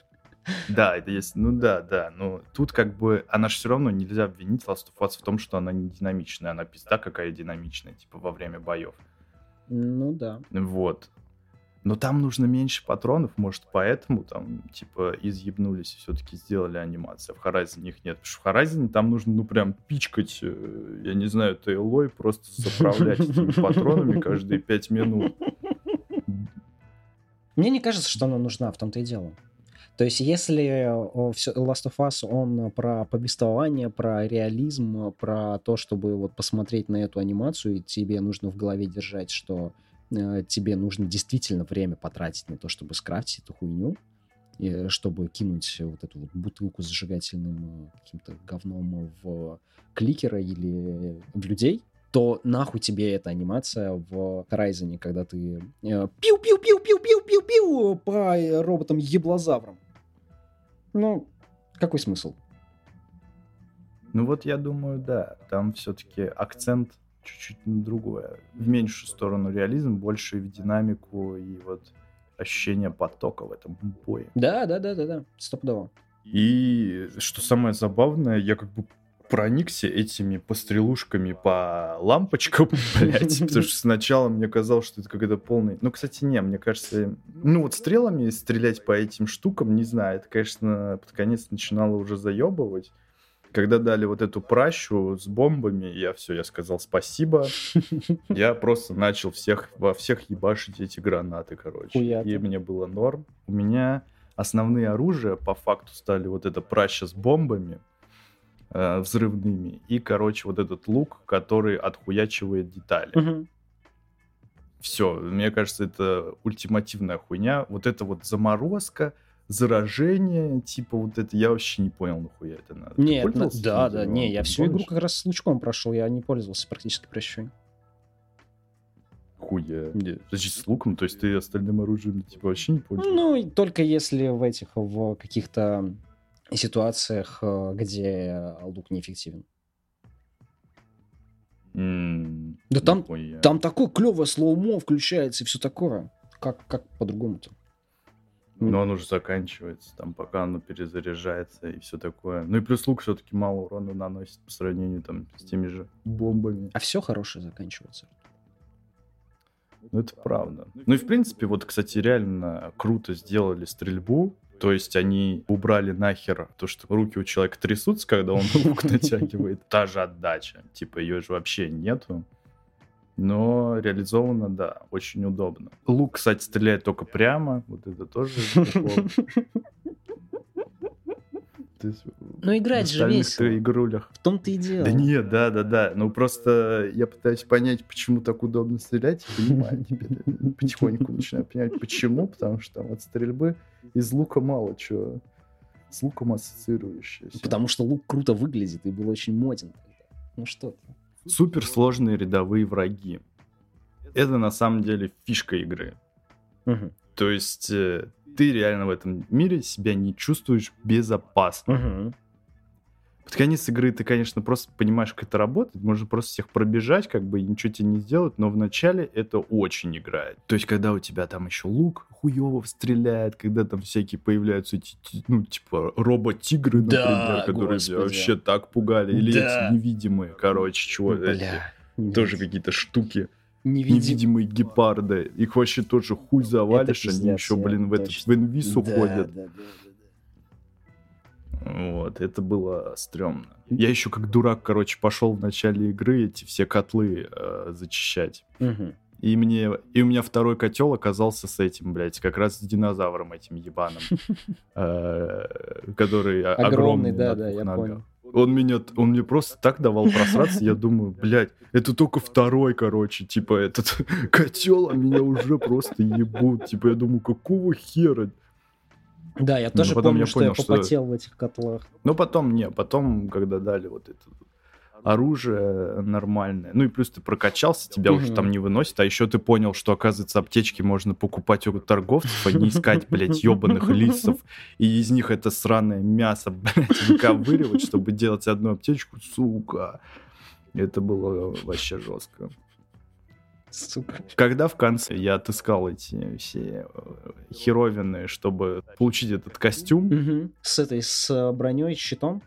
Да, это есть, ну да, да, но тут как бы, она же все равно нельзя обвинить Last of Us в том, что она не динамичная, она пизда какая динамичная, типа во время боев. Ну да. Вот. Но там нужно меньше патронов, может, поэтому там, типа, изъебнулись и все-таки сделали анимацию. В Horizon их нет. Потому что в Horizon там нужно, ну, прям пичкать, э, я не знаю, тейлой, просто заправлять этими патронами каждые пять минут. Мне не кажется, что она нужна, в том-то и дело. То есть, если Last of Us, он про повествование, про реализм, про то, чтобы вот посмотреть на эту анимацию, и тебе нужно в голове держать, что тебе нужно действительно время потратить на то, чтобы скрафтить эту хуйню, и чтобы кинуть вот эту вот бутылку с зажигательным э, каким-то говном в кликера или в людей, то нахуй тебе эта анимация в Horizon, когда ты э, пиу-пиу-пиу-пиу-пиу-пиу-пиу по э, роботам-еблозаврам. Ну, какой смысл? Ну вот я думаю, да, там все-таки акцент чуть-чуть на другое. В меньшую сторону реализм, больше в динамику и вот ощущение потока в этом бое. Да, да, да, да, да, стопудово. И что самое забавное, я как бы проникся этими пострелушками по лампочкам, блядь, потому что сначала мне казалось, что это какой-то полный... Ну, кстати, не, мне кажется, ну вот стрелами стрелять по этим штукам, не знаю, это, конечно, под конец начинало уже заебывать. Когда дали вот эту пращу с бомбами, я все, я сказал спасибо. Я просто начал всех, во всех ебашить эти гранаты, короче. И мне было норм. У меня основные оружия по факту стали вот эта праща с бомбами, э, взрывными. И, короче, вот этот лук, который отхуячивает детали. Все, мне кажется, это ультимативная хуйня. Вот это вот заморозка, заражение, типа вот это, я вообще не понял, нахуя это надо. Нет, ну, пользовался да, да, не, я всю игру помнишь? как раз с лучком прошел, я не пользовался практически прощой. Хуя. Подожди, с луком, то есть ты остальным оружием типа вообще не пользуешься? Ну, только если в этих, в каких-то ситуациях, э, где лук неэффективен. М, Да там- нихуя. Там такое клевое слоумо включается и все такое. Как, как по-другому-то? Но он уже заканчивается, там пока оно перезаряжается и все такое. Ну и плюс лук все-таки мало урона наносит по сравнению там с теми же бомбами. А все хорошее заканчивается. Ну, это правда. Ну и, в принципе, вот, кстати, реально круто сделали стрельбу. То есть они убрали нахер то, что руки у человека трясутся, когда он лук натягивает. Та же отдача. Типа ее же вообще нету. Но реализовано, да, очень удобно. Лук, кстати, стреляет только прямо. Вот это тоже есть Ну, играть же весело. игрулях В том-то и дело. да нет, да, да, да. Ну просто я пытаюсь понять, почему так удобно стрелять, понимаю теперь. Потихоньку начинаю понимать, почему. Потому что там от стрельбы из лука мало чего с луком ассоциирующееся. Потому что лук круто выглядит и был очень моден. тогда. Ну что ты. Суперсложные рядовые враги. Это на самом деле фишка игры. Мгм. То есть э, ты реально в этом мире себя не чувствуешь безопасно. Мгм. Под конец игры ты, конечно, просто понимаешь, как это работает. Можно просто всех пробежать, как бы ничего тебе не сделать, но в начале это очень играет. То есть, когда у тебя там еще лук хуёво стреляет, когда там всякие появляются эти, ти- ну, типа, робот-тигры, например, Да, которые господи. вообще так пугали. Или Да. эти невидимые, короче, чего эти, Бля. тоже какие-то штуки. Невидим- Невидимые гепарды. Их вообще тоже хуй завалишь, они еще, блин, в, этот, в инвиз Да, уходят. да, да, да, Вот, это было стрёмно. Я еще как дурак, короче, пошел в начале игры эти все котлы э, зачищать. Мгм. И мне, и у меня второй котел оказался с этим, блядь, как раз с динозавром этим ебаным, э, который Огромный, да, да, я понял. Он меня, он мне просто так давал просраться, я думаю, блядь, это только второй, короче, типа этот котел, а меня уже просто ебут. Типа я думаю, какого хера? Да, я Ну, тоже потом помню, я что понял, я что- попотел в этих котлах. Но потом, не, потом, когда дали вот это оружие нормальное, ну и плюс ты прокачался, тебя уже там не выносит, а еще ты понял, что, оказывается, аптечки можно покупать у торговцев, а не искать, блядь, ебаных лисов, и из них это сраное мясо, блядь, выковыривать, чтобы делать одну аптечку, сука. Это было вообще жестко. Сука. Когда в конце я отыскал эти все э, херовины, чтобы получить этот костюм, Мгм. С этой, с броней, щитом.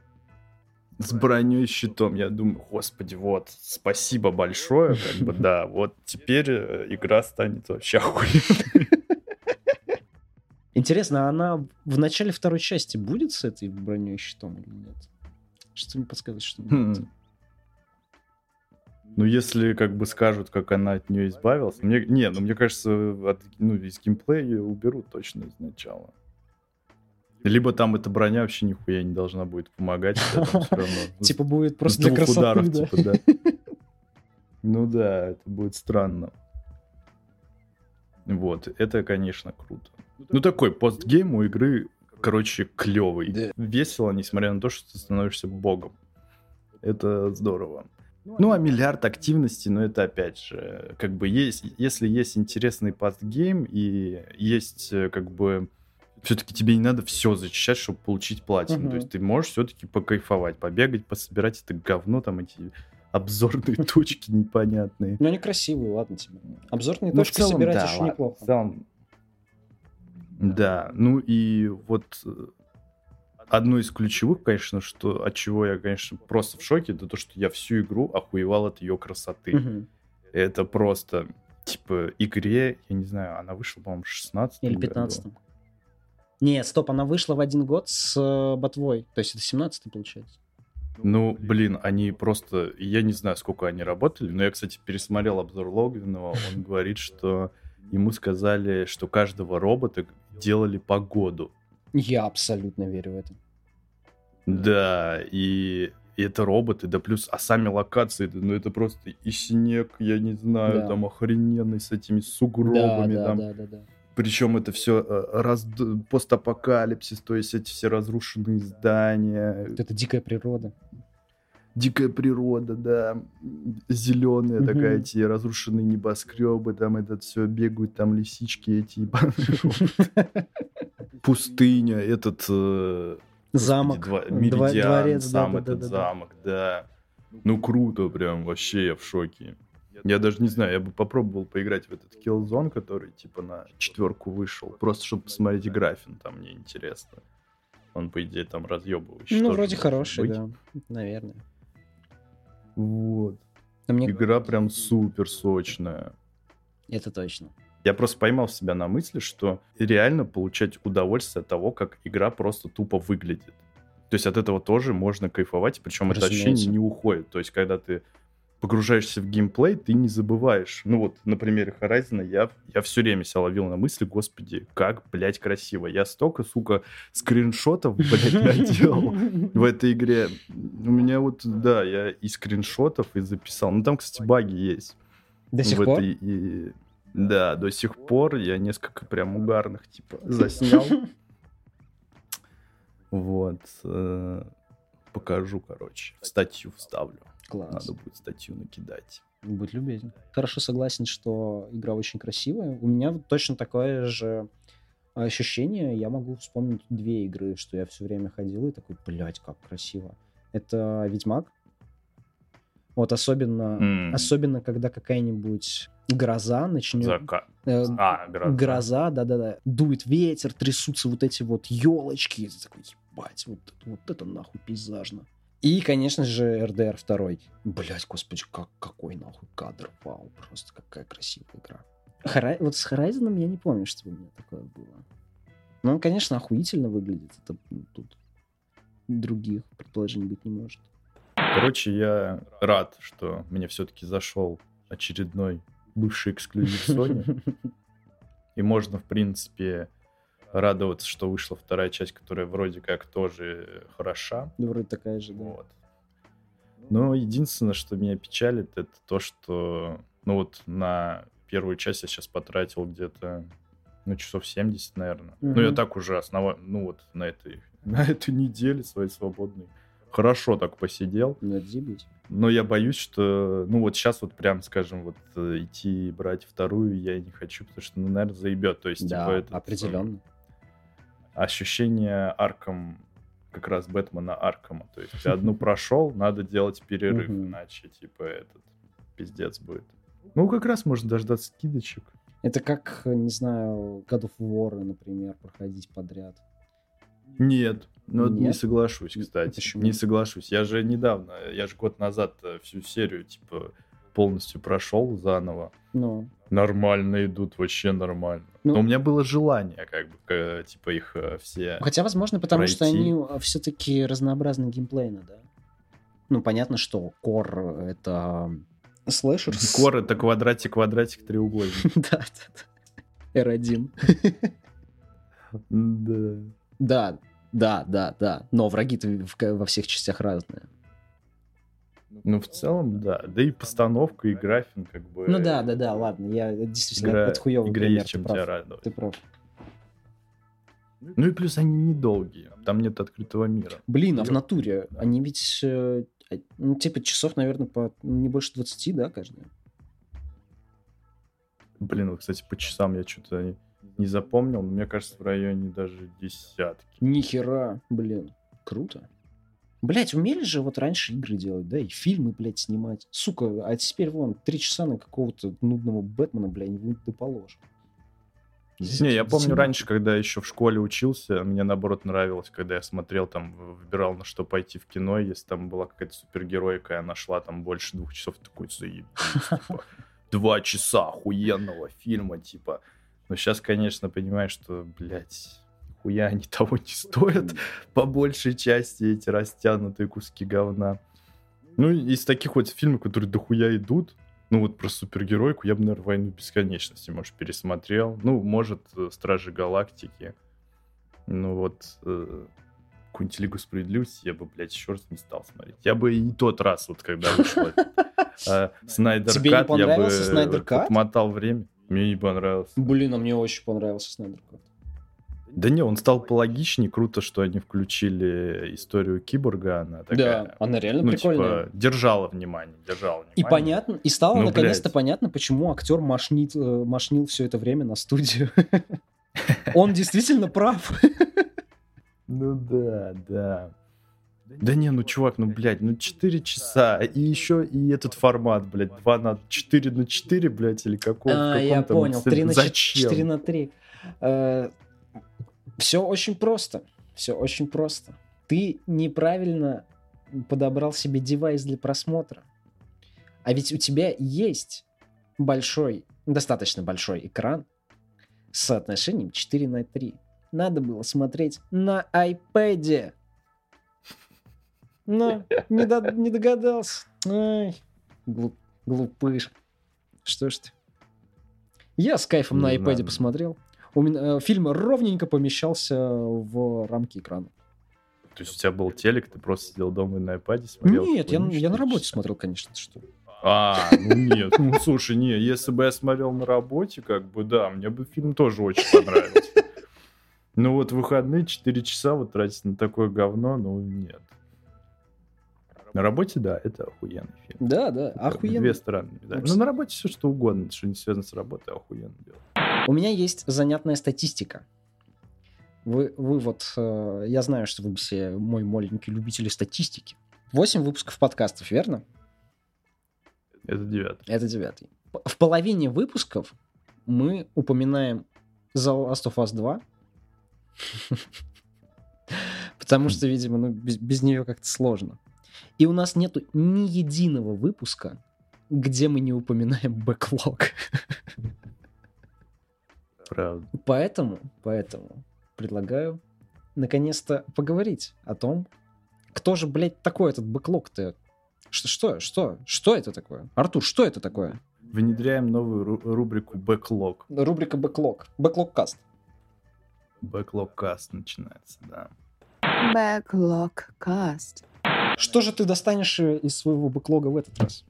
с броней щитом. Я думаю, господи, вот, спасибо большое, как бы, да, вот теперь э, игра станет вообще охуенной. Интересно, а она в начале второй части будет с этой броней щитом или нет? Что мне подсказывает, что нет. Ну, если как бы скажут, как она от нее избавилась, мне, не, ну, мне кажется, от, ну, из геймплея ее уберут точно изначала. Либо там эта броня вообще нихуя не должна будет помогать, Типа будет просто для двух красоты, ударов, да? типа, да. Ну да, это будет странно. Вот, это, конечно, круто. Ну, такой постгейм у игры, короче, клевый. Весело, несмотря на то, что ты становишься богом. Это здорово. Ну, а миллиард активностей, ну, это опять же, как бы есть, если есть интересный постгейм и есть, э, как бы, все-таки тебе не надо все зачищать, чтобы получить платину. Мгм. То есть ты можешь все-таки покайфовать, побегать, пособирать это говно, там эти обзорные точки непонятные. Ну, они красивые, ладно тебе. Обзорные Ну, точки целом, собирать да, еще ладно, неплохо. в целом, Да, ну и вот э, одно из ключевых, конечно, что от чего я, конечно, просто в шоке, это то, что я всю игру охуевал от ее красоты. Мгм. Это просто, типа, игре, я не знаю, она вышла, по-моему, в 16 Или 15 Не, стоп, она вышла в один год с э, ботвой. То есть это 17 получается. Ну, блин, они просто... Я не знаю, сколько они работали, но я, кстати, пересмотрел обзор Логвинова. Он говорит, что ему сказали, что каждого робота делали по году. Я абсолютно верю в это. Да, и и это роботы, да плюс, а сами локации, да, ну это просто и снег, я не знаю, Да. там охрененный с этими сугробами, да, там. да, да, да. Причем это все раз, постапокалипсис, то есть эти все разрушенные здания, Это дикая природа. Дикая природа, да, зеленая Мгм. такая, эти разрушенные небоскребы, там этот все бегают, там лисички эти, пустыня, этот Замок. Меридиан, сам этот замок, да. Ну круто прям, вообще я в шоке. Я даже не знаю, я бы попробовал поиграть в этот Killzone, который типа на четверку вышел, просто чтобы посмотреть графин, там мне интересно. Он, по идее, там разъебывающий. Ну, вроде хороший, быть. да. Наверное. Вот. Мне... Игра прям супер сочная. Это точно. Я просто поймал себя на мысли, что реально получать удовольствие от того, как игра просто тупо выглядит. То есть от этого тоже можно кайфовать, причем это ощущение не уходит. То есть когда ты погружаешься в геймплей, ты не забываешь. Ну вот, на примере Horizon я, я все время себя ловил на мысли, господи, как, блядь, красиво. Я столько, сука, скриншотов, блядь, наделал в этой игре. У меня вот, да, я и скриншотов и записал. Ну там, кстати, баги есть. До сих пор? и- Да, до сих пор я несколько прям угарных, типа, заснял. Вот. э, Покажу, короче. В статью вставлю. Класс. Надо будет статью накидать. Будь любезен. Хорошо согласен, что игра очень красивая. У меня точно такое же ощущение. Я могу вспомнить две игры, что я все время ходил и такой, блядь, как красиво. Это Ведьмак. Вот особенно, М, особенно когда какая-нибудь гроза начнет... зака- э, А, гроза. гроза, да-да-да. Дует ветер, трясутся вот эти вот елочки. Такой, ебать, вот, вот это нахуй пейзажно. И, конечно же, РДР 2. Блять, господи, как, какой нахуй кадр, вау, просто какая красивая игра. Хора- Вот с Horizon я не помню, что у меня такое было. Но он, конечно, охуительно выглядит. Это ну, тут других предположений быть не может. Короче, я рад, что мне все-таки зашел очередной бывший эксклюзив Sony. И можно, в принципе, радоваться, что вышла вторая часть, которая вроде как тоже хороша. Ну, Вроде такая же, да. Вот. Но единственное, что меня печалит, это то, что, ну вот на первую часть я сейчас потратил где-то, ну, часов 70, наверное. Ну, я так уже основа... ну вот на этой, на этой неделе своей свободной хорошо так посидел. Надо забить. Но я боюсь, что, ну вот сейчас вот прям, скажем, вот э, идти брать вторую я не хочу, потому что, ну, наверное, заебет. То есть, Да, типа, это определенно. Ощущение Арком, как раз Бэтмена Аркома. То есть одну прошел, надо делать перерыв, иначе, типа, этот пиздец будет. Ну, как раз можно дождаться скидочек. Это как, не знаю, God of War, например, проходить подряд. Нет, ну, не Нет? соглашусь, кстати. Почему? Не соглашусь. Я же недавно, я же год назад э, всю серию, типа, полностью прошел заново. Ну, Нормально идут, вообще нормально. Ну- Но у меня было желание, как бы, типа, их э, все... хотя, возможно, потому что пройти. они все-таки разнообразны геймплейно, да? Ну, понятно, что Core — это слэшер. Кор это квадратик, квадратик, треугольник. Да, да, да. R1. Да. Да, да, да, да. Но враги-то во всех частях разные. Ну, в целом, да. Да и постановка, и графин, как бы... Ну да, да, да, ладно. Я действительно Игра, это хуёвый игре пример, есть чем ты тебя радовать. Ты прав. Ну и плюс они недолгие. Там нет открытого мира. Блин, а в натуре они ведь, э, а- ну, типа, часов, наверное, по ну, не больше 20, да, каждая? Блин, вот, кстати, по часам я что-то не, не запомнил, но мне кажется, в районе даже десятки. Нихера, блин, круто. Блять, умели же вот раньше игры делать, да, и фильмы, блядь, снимать. Сука, а теперь вон, три часа на какого-то нудного Бэтмена, блядь, не да положим. Не, я помню раньше, когда еще в школе учился, мне наоборот нравилось, когда я смотрел, там, выбирал, на что пойти в кино, если там была какая-то супергеройка, я нашла там больше двух часов, такой, заебись, типа, два часа охуенного фильма, типа. Но сейчас, конечно, понимаю, что, блядь, хуя они того не стоят, по большей части эти растянутые куски говна. Ну, из таких вот фильмов, которые дохуя идут, ну вот про супергеройку я бы, наверное, «Войну бесконечности», может, пересмотрел. Ну, может, э, «Стражи Галактики». Ну вот, э, какую-нибудь Лигу Справедливости, я бы, блядь, еще раз не стал смотреть. Я бы и тот раз, вот когда вышел э, Снайдер Кат, я бы отмотал время. Мне не понравился. Блин, а мне очень понравился Снайдер Кат. Да не, он стал пологичнее. Круто, что они включили историю Киборга. Она такая, Да, она реально ну, прикольная. типа, держала внимание, держала внимание. И понятно, и стало Ну, наконец-то блядь. понятно, почему актер машнит, э, машнил все это время на студию. Он действительно прав. Ну да, да. Да не, ну чувак, ну блядь, ну 4 часа, и еще и этот формат, блядь, 2 на 4 на 4, блядь, или какого А, я понял. цвете- 3 на Зачем? 4 на 3. Все очень просто. Все очень просто. Ты неправильно подобрал себе девайс для просмотра. А ведь у тебя есть большой, достаточно большой экран с соотношением 4 на 3. Надо было смотреть на iPad. Но не, до- не догадался. Ай, глуп- глупыш. Что ж ты. Я с кайфом на Не iPad знаю. посмотрел. Э, фильм ровненько помещался в рамки экрана. То есть у тебя был телек, ты просто сидел дома и на iPad смотрел? Нет, я, я на 4 работе смотрел, конечно, что. А, ну нет, ну слушай, не, если бы я смотрел на работе, как бы, да, мне бы фильм тоже очень понравился. Ну вот в выходные 4 часа вот тратить на такое говно, ну нет. На работе, да, это охуенный фильм. Да, да, Это охуенно. Две стороны. медали. Ну, на работе все что угодно, что не связано с работой, охуенно дело. У меня есть занятная статистика. Вы, вы вот, э, я знаю, что вы все мой маленький любитель статистики. Восемь выпусков подкастов, верно? Это девятый. Это девятый. В половине выпусков мы упоминаем The Last of Us 2. Потому что, видимо, ну, без, без нее как-то сложно. И у нас нету ни единого выпуска, где мы не упоминаем бэклог. Правда. Поэтому, поэтому предлагаю наконец-то поговорить о том, кто же, блядь, такой этот бэклог-то? Что, что, что, что это такое? Артур, что это такое? Внедряем новую ру- рубрику Backlog. Рубрика бэклог. Бэклог-каст. Backlog Cast начинается, да. Backlog Cast. Что же ты достанешь э, из своего бэклога в этот раз?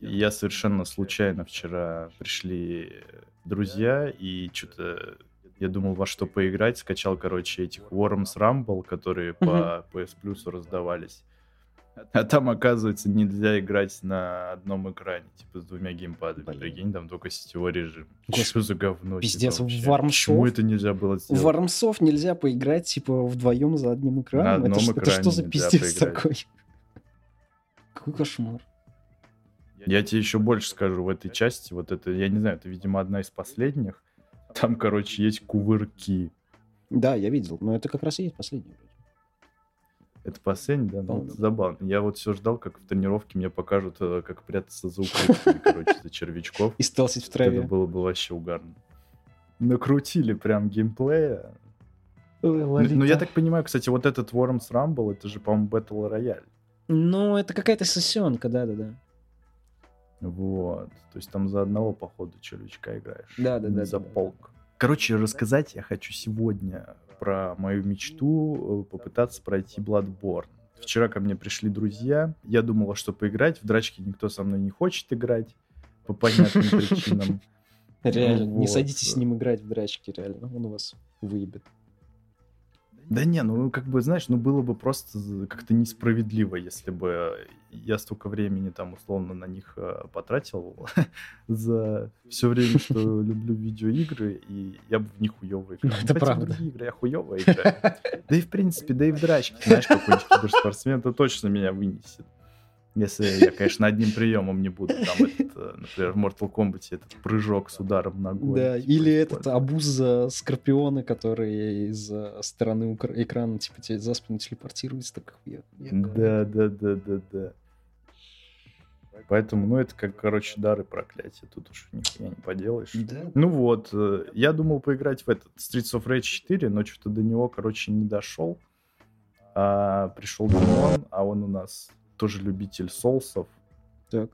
Я совершенно случайно вчера пришли друзья, и что-то я думал, во что поиграть. Скачал, короче, этих Worms Rumble, которые по PS Plus раздавались. А там, оказывается, нельзя играть на одном экране, типа с двумя геймпадами. Блин. Прикинь, там только сетевой режим. Господи, Что за говно? типа, пиздец, вообще? в Worms Почему это нельзя было сделать? Вармсов нельзя поиграть, типа, вдвоем за одним экраном. На это, одном ж- это что экране за пиздец поиграть. такой? Какой кошмар. Я тебе еще больше скажу, в этой части, вот это, я не знаю, это, видимо, одна из последних. Там, короче, есть кувырки. Да, я видел, но это как раз и есть последний. Это последний, да? Ну, это забавно. Я вот все ждал, как в тренировке мне покажут, э, как прятаться за укрытиями, короче, за червячков. И стелсить в Это траве. было бы вообще угарно. Накрутили прям геймплея. Ну, ну, я так понимаю, кстати, вот этот Worms Rumble, это же, по-моему, Battle Royale. Ну, это какая-то сессионка, да-да-да. Вот. То есть там за одного, походу, червячка играешь. Да, да, да, За да, да. полк. Короче, рассказать я хочу сегодня про мою мечту э, попытаться пройти Bloodborne. Вчера ко мне пришли друзья. Я думал, во что поиграть. В драчке никто со мной не хочет играть. По понятным причинам. Реально, не вот. садитесь с ним играть в драчки, реально. Он вас выебет. Да не, ну как бы, знаешь, ну было бы просто как-то несправедливо, если бы я столько времени там условно на них э, потратил за все время, что люблю видеоигры, и я бы в них хуёво играл. Ну, это правда. другие игры я хуёво играю. Да и в принципе, да и в драчке, знаешь, какой-нибудь киберспортсмен, это точно меня вынесет. Если я, конечно, одним приемом не буду. Там, этот, э, например, в Mortal Kombat этот прыжок с ударом ногой. Да, типа, или этот использовать. обуз за скорпиона, который из э, стороны экрана, типа, тебе за спину телепортируется. Так, я- я- Да, да, да, да, да. Поэтому, ну, это как, короче, дары проклятия. Тут уж нихуя не поделаешь. Да. Ну вот, э, я думал поиграть в этот Streets of Rage 4, но что-то до него, короче, не дошел. А, пришел Димон, а он у нас тоже любитель соусов. Так.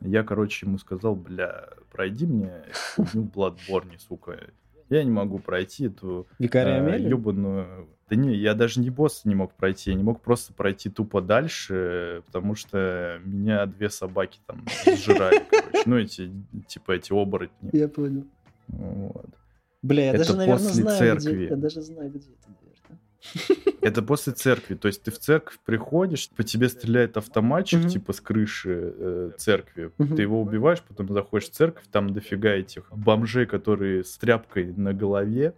Я, короче, ему сказал, бля, пройди мне хуйню Bloodborne, сука. Я не могу пройти эту э, Амелия? ёбаную... Да не, я даже не босса не мог пройти, я не мог просто пройти тупо дальше, потому что меня две собаки там сжирали, короче. Ну, эти, типа, эти оборотни. Я понял. Вот. Бля, я Это даже, наверное, знаю, где... церкви. Я даже знаю, где это. Это после церкви. То есть ты в церковь приходишь, по тебе стреляет автоматчик, Мгм. типа с крыши э, церкви. Мгм. Ты его убиваешь, потом заходишь в церковь, там дофига этих бомжей, которые с тряпкой на голове.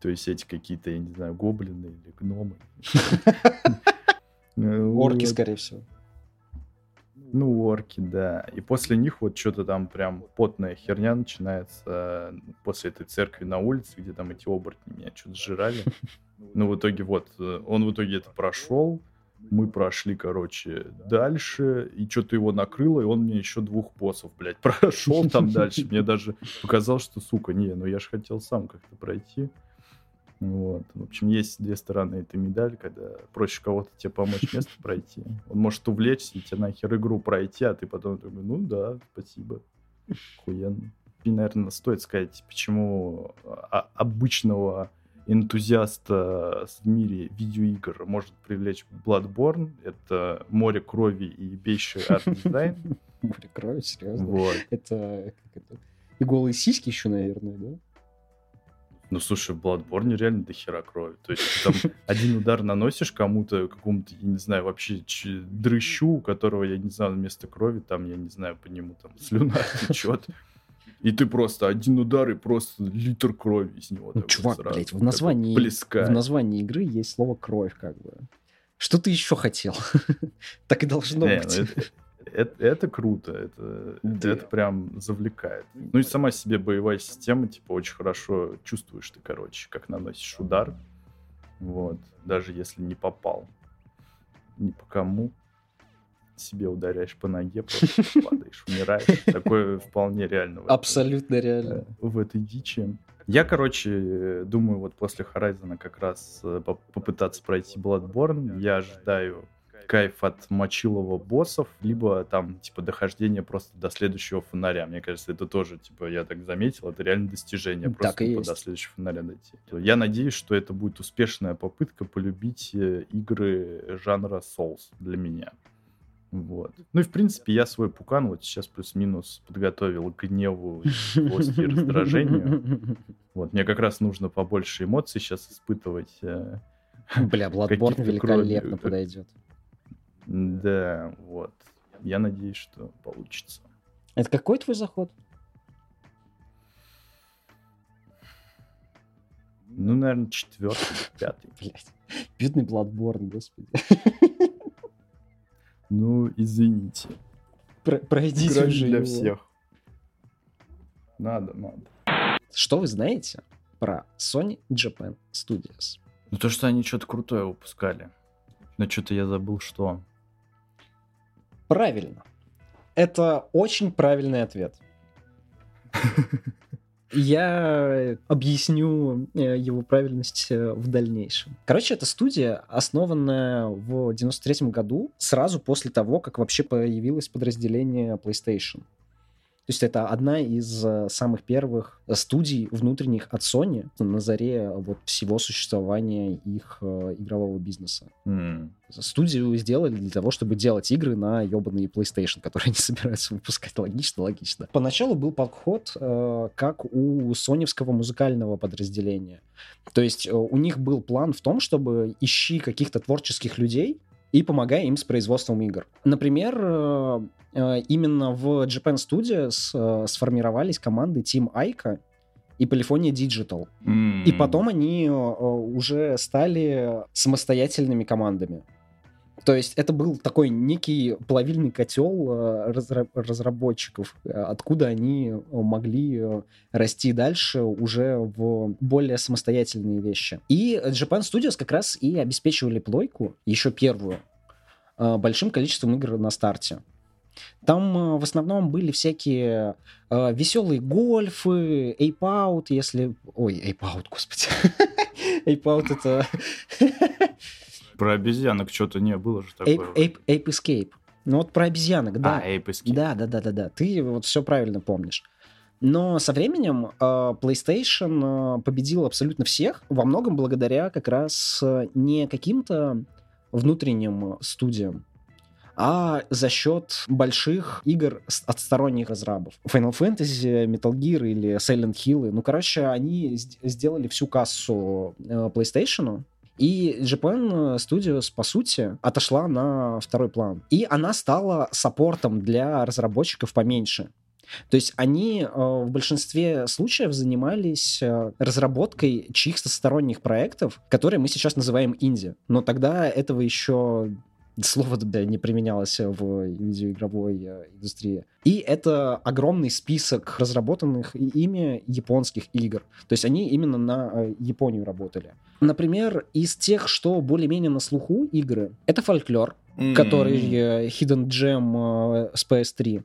То есть эти какие-то, я не знаю, гоблины или гномы. Э, Орки, скорее всего. Ну, орки, да. И после них вот что-то там прям потная херня начинается э, после этой церкви на улице, где там эти оборотни меня что-то сжирали. Ну, в итоге вот, э, он в итоге это прошел, мы прошли, короче, дальше, и что-то его накрыло, и он мне еще двух боссов, блядь, прошел там дальше. Мне даже показалось, что, сука, не, ну я же хотел сам как-то пройти. Вот. В общем, есть две стороны этой медали, когда проще кого-то тебе помочь место пройти. Он может увлечься и тебе нахер игру пройти, а ты потом такой, ну да, спасибо. Охуенно. И, наверное, стоит сказать, почему а- обычного энтузиаста в мире видеоигр может привлечь Bloodborne. Это море крови и ебейший арт-дизайн. Море крови, серьезно. Вот. Это, это... И голые сиськи еще, наверное, да? Ну, слушай, в Bloodborne реально до хера крови. То есть ты там один удар наносишь кому-то, какому-то, я не знаю, вообще ч- дрыщу, у которого, я не знаю, вместо крови, там, я не знаю, по нему там слюна течет. И ты просто один удар и просто литр крови из него. Ну, чувак, сразу, блядь, в названии, в названии игры есть слово кровь, как бы. Что ты еще хотел? так и должно Не, быть. ну это, это- это круто, это, Да. это прям завлекает. Ну и сама себе боевая система, типа, очень хорошо чувствуешь ты, короче, как наносишь удар. Вот, даже если не попал ни по кому, себе ударяешь по ноге, просто падаешь, умираешь. Такое вполне реально. Абсолютно реально. в этой дичи. Я, короче, думаю, вот после Horizon как раз э, поп- попытаться пройти Bloodborne. Я ожидаю кайф от мочилого боссов, либо там, типа, дохождение просто до следующего фонаря. Мне кажется, это тоже, типа, я так заметил, это реально достижение. Так Просто и тупо есть. до следующего фонаря дойти. Я надеюсь, что это будет успешная попытка полюбить э, игры жанра Souls для меня. Вот. Ну и, в принципе, я свой пукан вот сейчас плюс-минус подготовил к гневу, злости и раздражению. Вот, мне как раз нужно побольше эмоций сейчас испытывать. э, Бля, Bloodborne великолепно крови. подойдет. Да, вот. Я надеюсь, что получится. Это какой твой заход? Ну, наверное, четвертый, пятый. Блять, бедный Bloodborne, господи. Ну, извините. Про- Пройдите Игра не уже для его. всех. Надо, надо. Что вы знаете про Sony Japan Studios? Ну, то, что они что-то крутое выпускали. Но что-то я забыл, что. Правильно. Это очень правильный ответ. Я объясню э, его правильность э, в дальнейшем. Короче, эта студия, основанная в 93 году, сразу после того, как вообще появилось подразделение PlayStation. То есть это одна из э, самых первых э, студий внутренних от Sony на заре вот всего существования их э, игрового бизнеса М, студию сделали для того, чтобы делать игры на ебаные PlayStation, которые они собираются выпускать. Логично, логично. Поначалу был подход, э, как у соневского музыкального подразделения. То есть э, у них был план в том, чтобы ищи каких-то творческих людей и помогай им с производством игр. Например, э, э, именно в Japan Studios э, сформировались команды Team Aika и Polyphony Digital. м. И потом они уже стали самостоятельными командами. То есть это был такой некий плавильный котел э, разра- разработчиков, э, откуда они э, могли расти дальше уже в более самостоятельные вещи. И Japan Studios как раз и обеспечивали плойку, еще первую, большим количеством игр на старте. Там в основном были всякие э, веселые гольфы, Out, если... Ой, Out, господи. Out это... Про обезьянок что-то не было же Ape, такое. Ape, Ape Escape. Ну вот про обезьянок, да. А, Ape Escape. Да, да, да, да, да. Ты вот все правильно помнишь. Но со временем э, PlayStation э, победил абсолютно всех, во многом благодаря как раз э, не каким-то внутренним студиям, а за счет больших игр от сторонних разрабов. Final Fantasy, Metal Gear или Silent Hill. Ну, короче, они сделали всю кассу э, PlayStation, и Japan Studios, по сути, отошла на второй план. И она стала саппортом для разработчиков поменьше. То есть они э, в большинстве случаев занимались э, разработкой чьих-то сторонних проектов, которые мы сейчас называем инди. Но тогда этого еще слово да, не применялось в видеоигровой э, индустрии. И это огромный список разработанных ими японских игр. То есть они именно на э, Японию работали. Например, из тех, что более-менее на слуху игры, это фольклор, который э, Hidden Gem с PS3.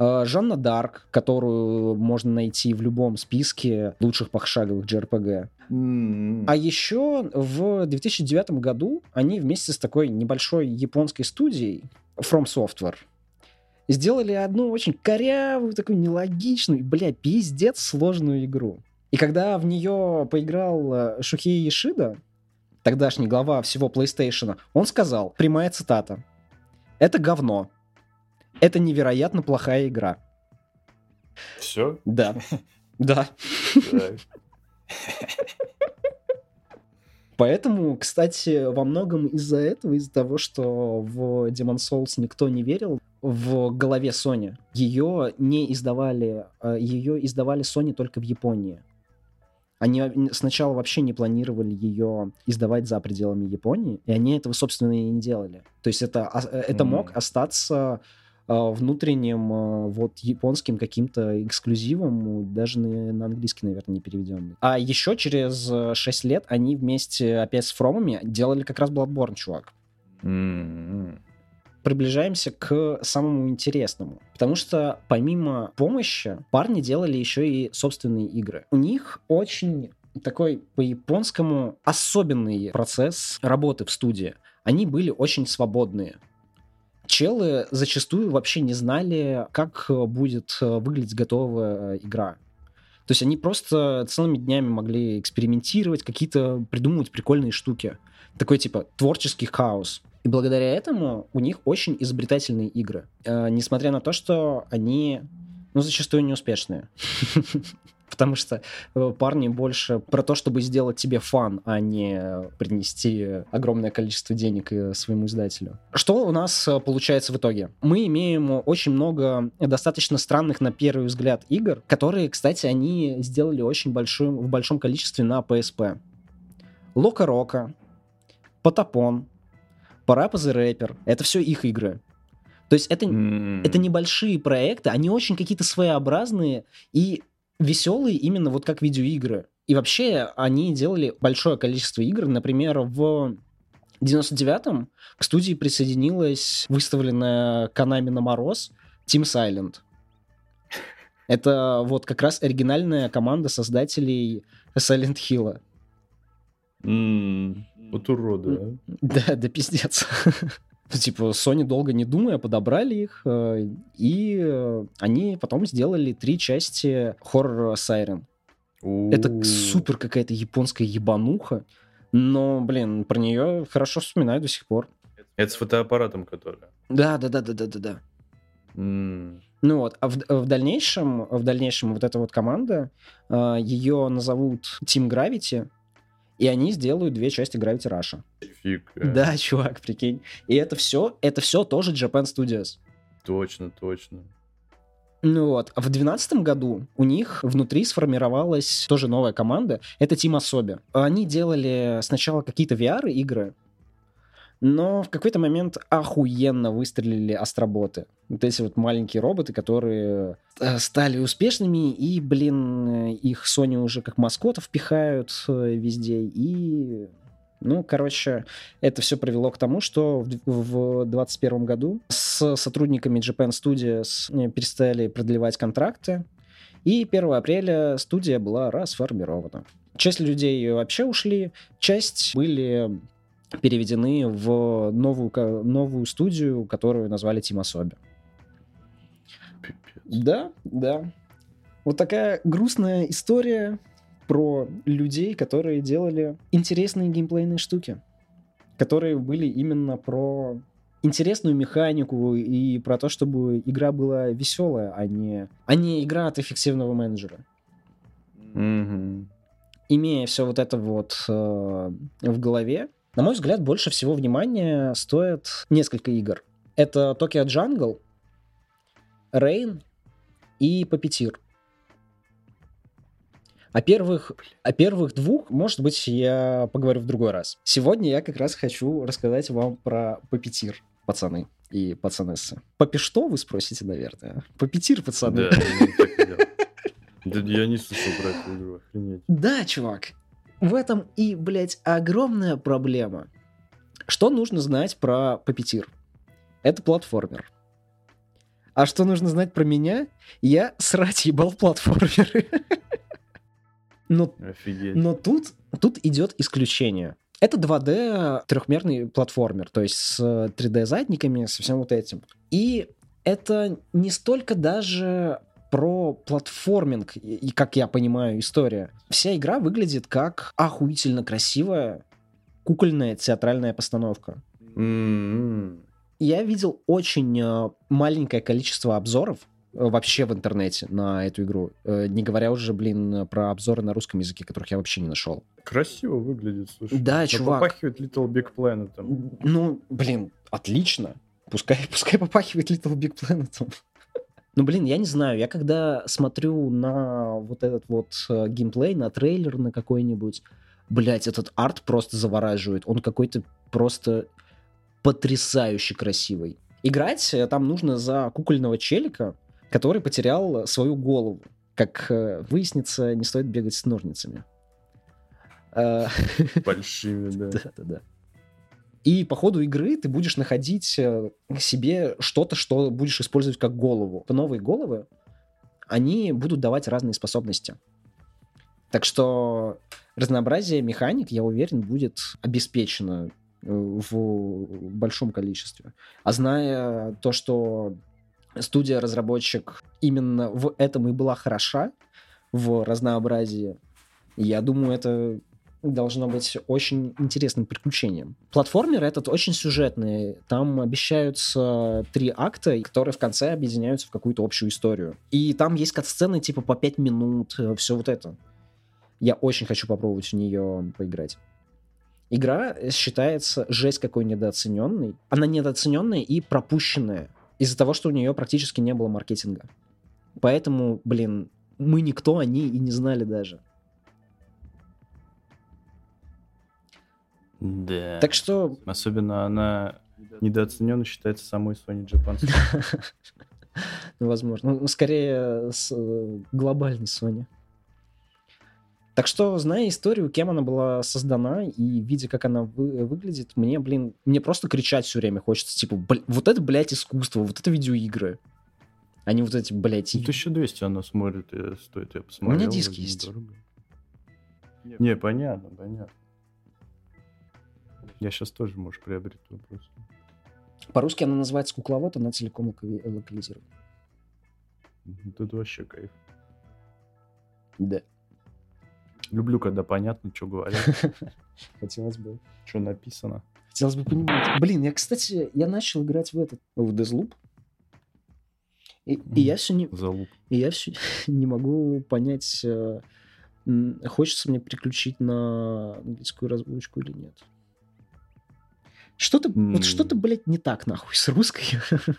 Э, Жанна Дарк, которую можно найти в любом списке лучших пошаговых JRPG. М. А еще в 2009 году они вместе с такой небольшой японской студией From Software сделали одну очень корявую, такую нелогичную, бля, пиздец сложную игру. И когда в нее поиграл э, Шухей Ишида, тогдашний глава всего PlayStation, он сказал, прямая цитата, «Это говно. Это невероятно плохая игра». Все? Да. Да. Поэтому, кстати, во многом из-за этого, из-за того, что в Demon Souls никто не верил, в голове Sony ее не издавали, э, ее издавали Sony только в Японии. Они сначала вообще не планировали ее издавать за пределами Японии, и они этого, собственно, и не делали. То есть это, а, э, это мог М. остаться внутренним э, вот японским каким-то эксклюзивом, даже на, на английский, наверное, не переведенный. А еще через э, 6 лет они вместе опять с Фромами делали как раз Bloodborne, чувак. М-м. Приближаемся к самому интересному. Потому что помимо помощи, парни делали еще и собственные игры. У них очень такой по-японскому особенный процесс работы в студии. Они были очень свободные. Челы зачастую вообще не знали, как э, будет э, выглядеть готовая э, игра. То есть они просто целыми днями могли экспериментировать, какие-то придумывать прикольные штуки. Такой типа творческий хаос. И благодаря этому у них очень изобретательные игры. Э, несмотря на то, что они, ну, зачастую неуспешные. Потому что э, парни больше про то, чтобы сделать тебе фан, а не принести огромное количество денег э, своему издателю. Что у нас э, получается в итоге? Мы имеем очень много достаточно странных на первый взгляд игр, которые, кстати, они сделали очень большим, в большом количестве на PSP. Лока Рока, Потапон, Парапа the Rapper. Это все их игры. То есть это, М. это небольшие проекты, они очень какие-то своеобразные и веселые именно вот как видеоигры. И вообще они делали большое количество игр. Например, в 99-м к студии присоединилась выставленная Канами на мороз Team Silent. Это вот как раз оригинальная команда создателей Silent Hill. М. Вот уроды, а. Да, да пиздец. Типа, Sony долго не думая подобрали их, э, и они потом сделали три части Horror Siren. Это супер какая-то японская ебануха, но, блин, про нее хорошо вспоминаю до сих пор. Это с фотоаппаратом, который. Да, да, да, да, да, да, да. М. Ну вот, а в, в дальнейшем, в дальнейшем вот эта вот команда, э, ее назовут Team Gravity, и они сделают две части Gravity Rush. Фиг. э. Да, чувак, прикинь. И это все, это все тоже Japan Studios. Точно, точно. Ну вот, в 2012 году у них внутри сформировалась тоже новая команда, это Team Asobi. Они делали сначала какие-то VR-игры, но в какой-то момент охуенно выстрелили астроботы. Вот эти вот маленькие роботы, которые э, стали успешными, и, блин, их Sony уже как маскотов пихают э, везде, и... Ну, короче, это все привело к тому, что в 2021 году с сотрудниками Japan Studios э, перестали продлевать контракты, и 1 апреля студия была расформирована. Часть людей вообще ушли, часть были переведены в новую, новую студию, которую назвали Asobi. Пипец. Да, да. Вот такая грустная история про людей, которые делали интересные геймплейные штуки, которые были именно про интересную механику и про то, чтобы игра была веселая, а не, а не игра от эффективного менеджера. Мгм. Имея все вот это вот э, в голове, на мой взгляд, больше всего внимания стоят несколько игр. Это Tokyo Jungle, Rain и Puppeteer. О первых, о первых двух, может быть, я поговорю в другой раз. Сегодня я как раз хочу рассказать вам про Puppeteer, пацаны и пацанессы. Попи что, вы спросите, наверное? Puppeteer, пацаны. Да, я не слышал про эту игру, охренеть. Да, чувак. В этом и, блядь, огромная проблема. Что нужно знать про Папетир? Это платформер. А что нужно знать про меня? Я срать ебал платформеры. Но, Офигеть. но тут, тут идет исключение. Это 2D трехмерный платформер, то есть с 3D задниками, со всем вот этим. И это не столько даже про платформинг, и, как я понимаю, история. Вся игра выглядит как охуительно красивая кукольная театральная постановка. М-м. Я видел очень э, маленькое количество обзоров э, вообще в интернете на эту игру. Э, Не говоря уже, блин, про обзоры на русском языке, которых я вообще не нашел. Красиво выглядит, слушай. Да, Но чувак. Попахивает Little Big Planet. Ну, блин, отлично. Пускай, пускай попахивает Little Big Planet. Ну, блин, я не знаю, я когда смотрю на вот этот вот э, геймплей, на трейлер на какой-нибудь, блять, этот арт просто завораживает. Он какой-то просто потрясающе красивый. Играть э, там нужно за кукольного челика, который потерял свою голову. Как э, выяснится, не стоит бегать с ножницами. Большими, да. да-да-да. И по ходу игры ты будешь находить э, себе что-то, что будешь использовать как голову. Новые головы, они будут давать разные способности. Так что разнообразие механик, я уверен, будет обеспечено э, в большом количестве. А зная то, что студия-разработчик именно в этом и была хороша, в разнообразии, я думаю, это должно быть очень интересным приключением. Платформер этот очень сюжетный. Там обещаются три акта, которые в конце объединяются в какую-то общую историю. И там есть кат-сцены типа по пять минут, все вот это. Я очень хочу попробовать в нее поиграть. Игра считается жесть какой недооцененной. Она недооцененная и пропущенная из-за того, что у нее практически не было маркетинга. Поэтому, блин, мы никто о ней и не знали даже. Да. Так что Особенно она недооцененно считается самой Sony Japan. Ну, возможно. Ну, скорее, с э, глобальной Sony. Так что, зная историю, кем она была создана и видя, как она вы- выглядит, мне, блин, мне просто кричать все время хочется, типа, «Бл- вот это, блядь, искусство, вот это видеоигры. А не вот эти, блядь, Ну, и- 1200 она смотрит, э, стоит, я посмотрел. диск вроде есть. недорого. Не, понятно, понятно. Я сейчас тоже, может, приобрету просто. По-русски она называется кукловод, она целиком локали- локализирована. Тут вообще кайф. Да. Люблю, когда понятно, что говорят, Хотелось бы. что написано. Хотелось бы понимать. Блин, я, кстати, я начал играть в этот, в Deathloop. И, и я все не, Залуп. И я все не могу понять, э, хочется мне переключить на английскую озвучку или нет. Что-то, М. вот что-то, блядь, не так, нахуй, с русской.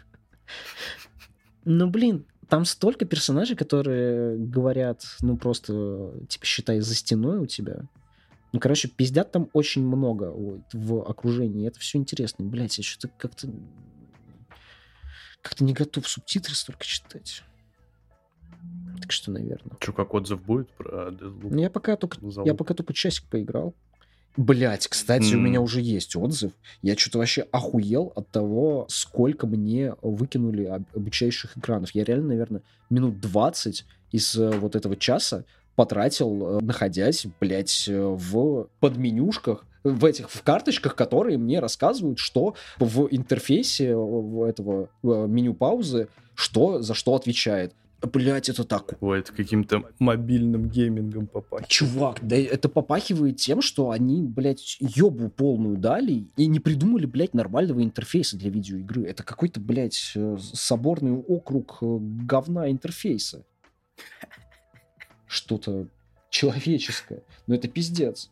Ну, блин, там столько персонажей, которые говорят, ну, просто, типа, считай, за стеной у тебя. Ну, короче, пиздят там очень много вот, в окружении. Это все интересно. Блять, я что-то как-то... Как-то не готов субтитры столько читать. Так что, наверное. Что, как отзыв будет про Deathloop? Ну, я пока только, Залуп. я пока только часик поиграл. Блять, кстати, у М. меня уже есть отзыв. Я что-то вообще охуел от того, сколько мне выкинули об- обучающих экранов. Я реально, наверное, минут 20 из э, вот этого часа потратил, э, находясь, блядь, э, в подменюшках, в этих, в карточках, которые мне рассказывают, что в интерфейсе этого меню паузы, что за что отвечает. Блять, это так Ой, это каким-то мобильным геймингом попахивает. Чувак, да это попахивает тем, что они, блядь, ёбу полную дали и не придумали, блядь, нормального интерфейса для видеоигры. Это какой-то, блядь, э, соборный округ э, говна интерфейса. Что-то человеческое. Но это пиздец.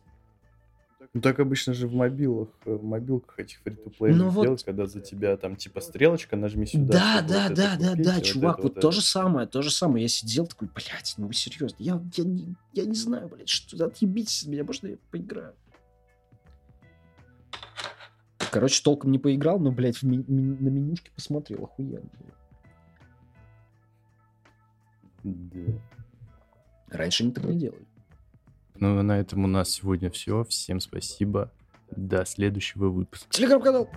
Ну так обычно же в мобилах, э, в мобилках этих фри то Ну вот- когда за тебя там типа стрелочка, нажми сюда. Да, да, вот да, да, купить, да, вот чувак, это, вот, вот то это. же самое, то же самое. Я сидел такой, блядь, ну вы серьезно, я, я, не, я не знаю, блядь, что, отъебитесь от меня, можно я поиграю? Короче, толком не поиграл, но, блядь, в ми- ми- на менюшке посмотрел, охуенно. Да. Раньше они так не делали. Ну, на этом у нас сегодня все. Всем спасибо. До следующего выпуска. Телеграм-канал.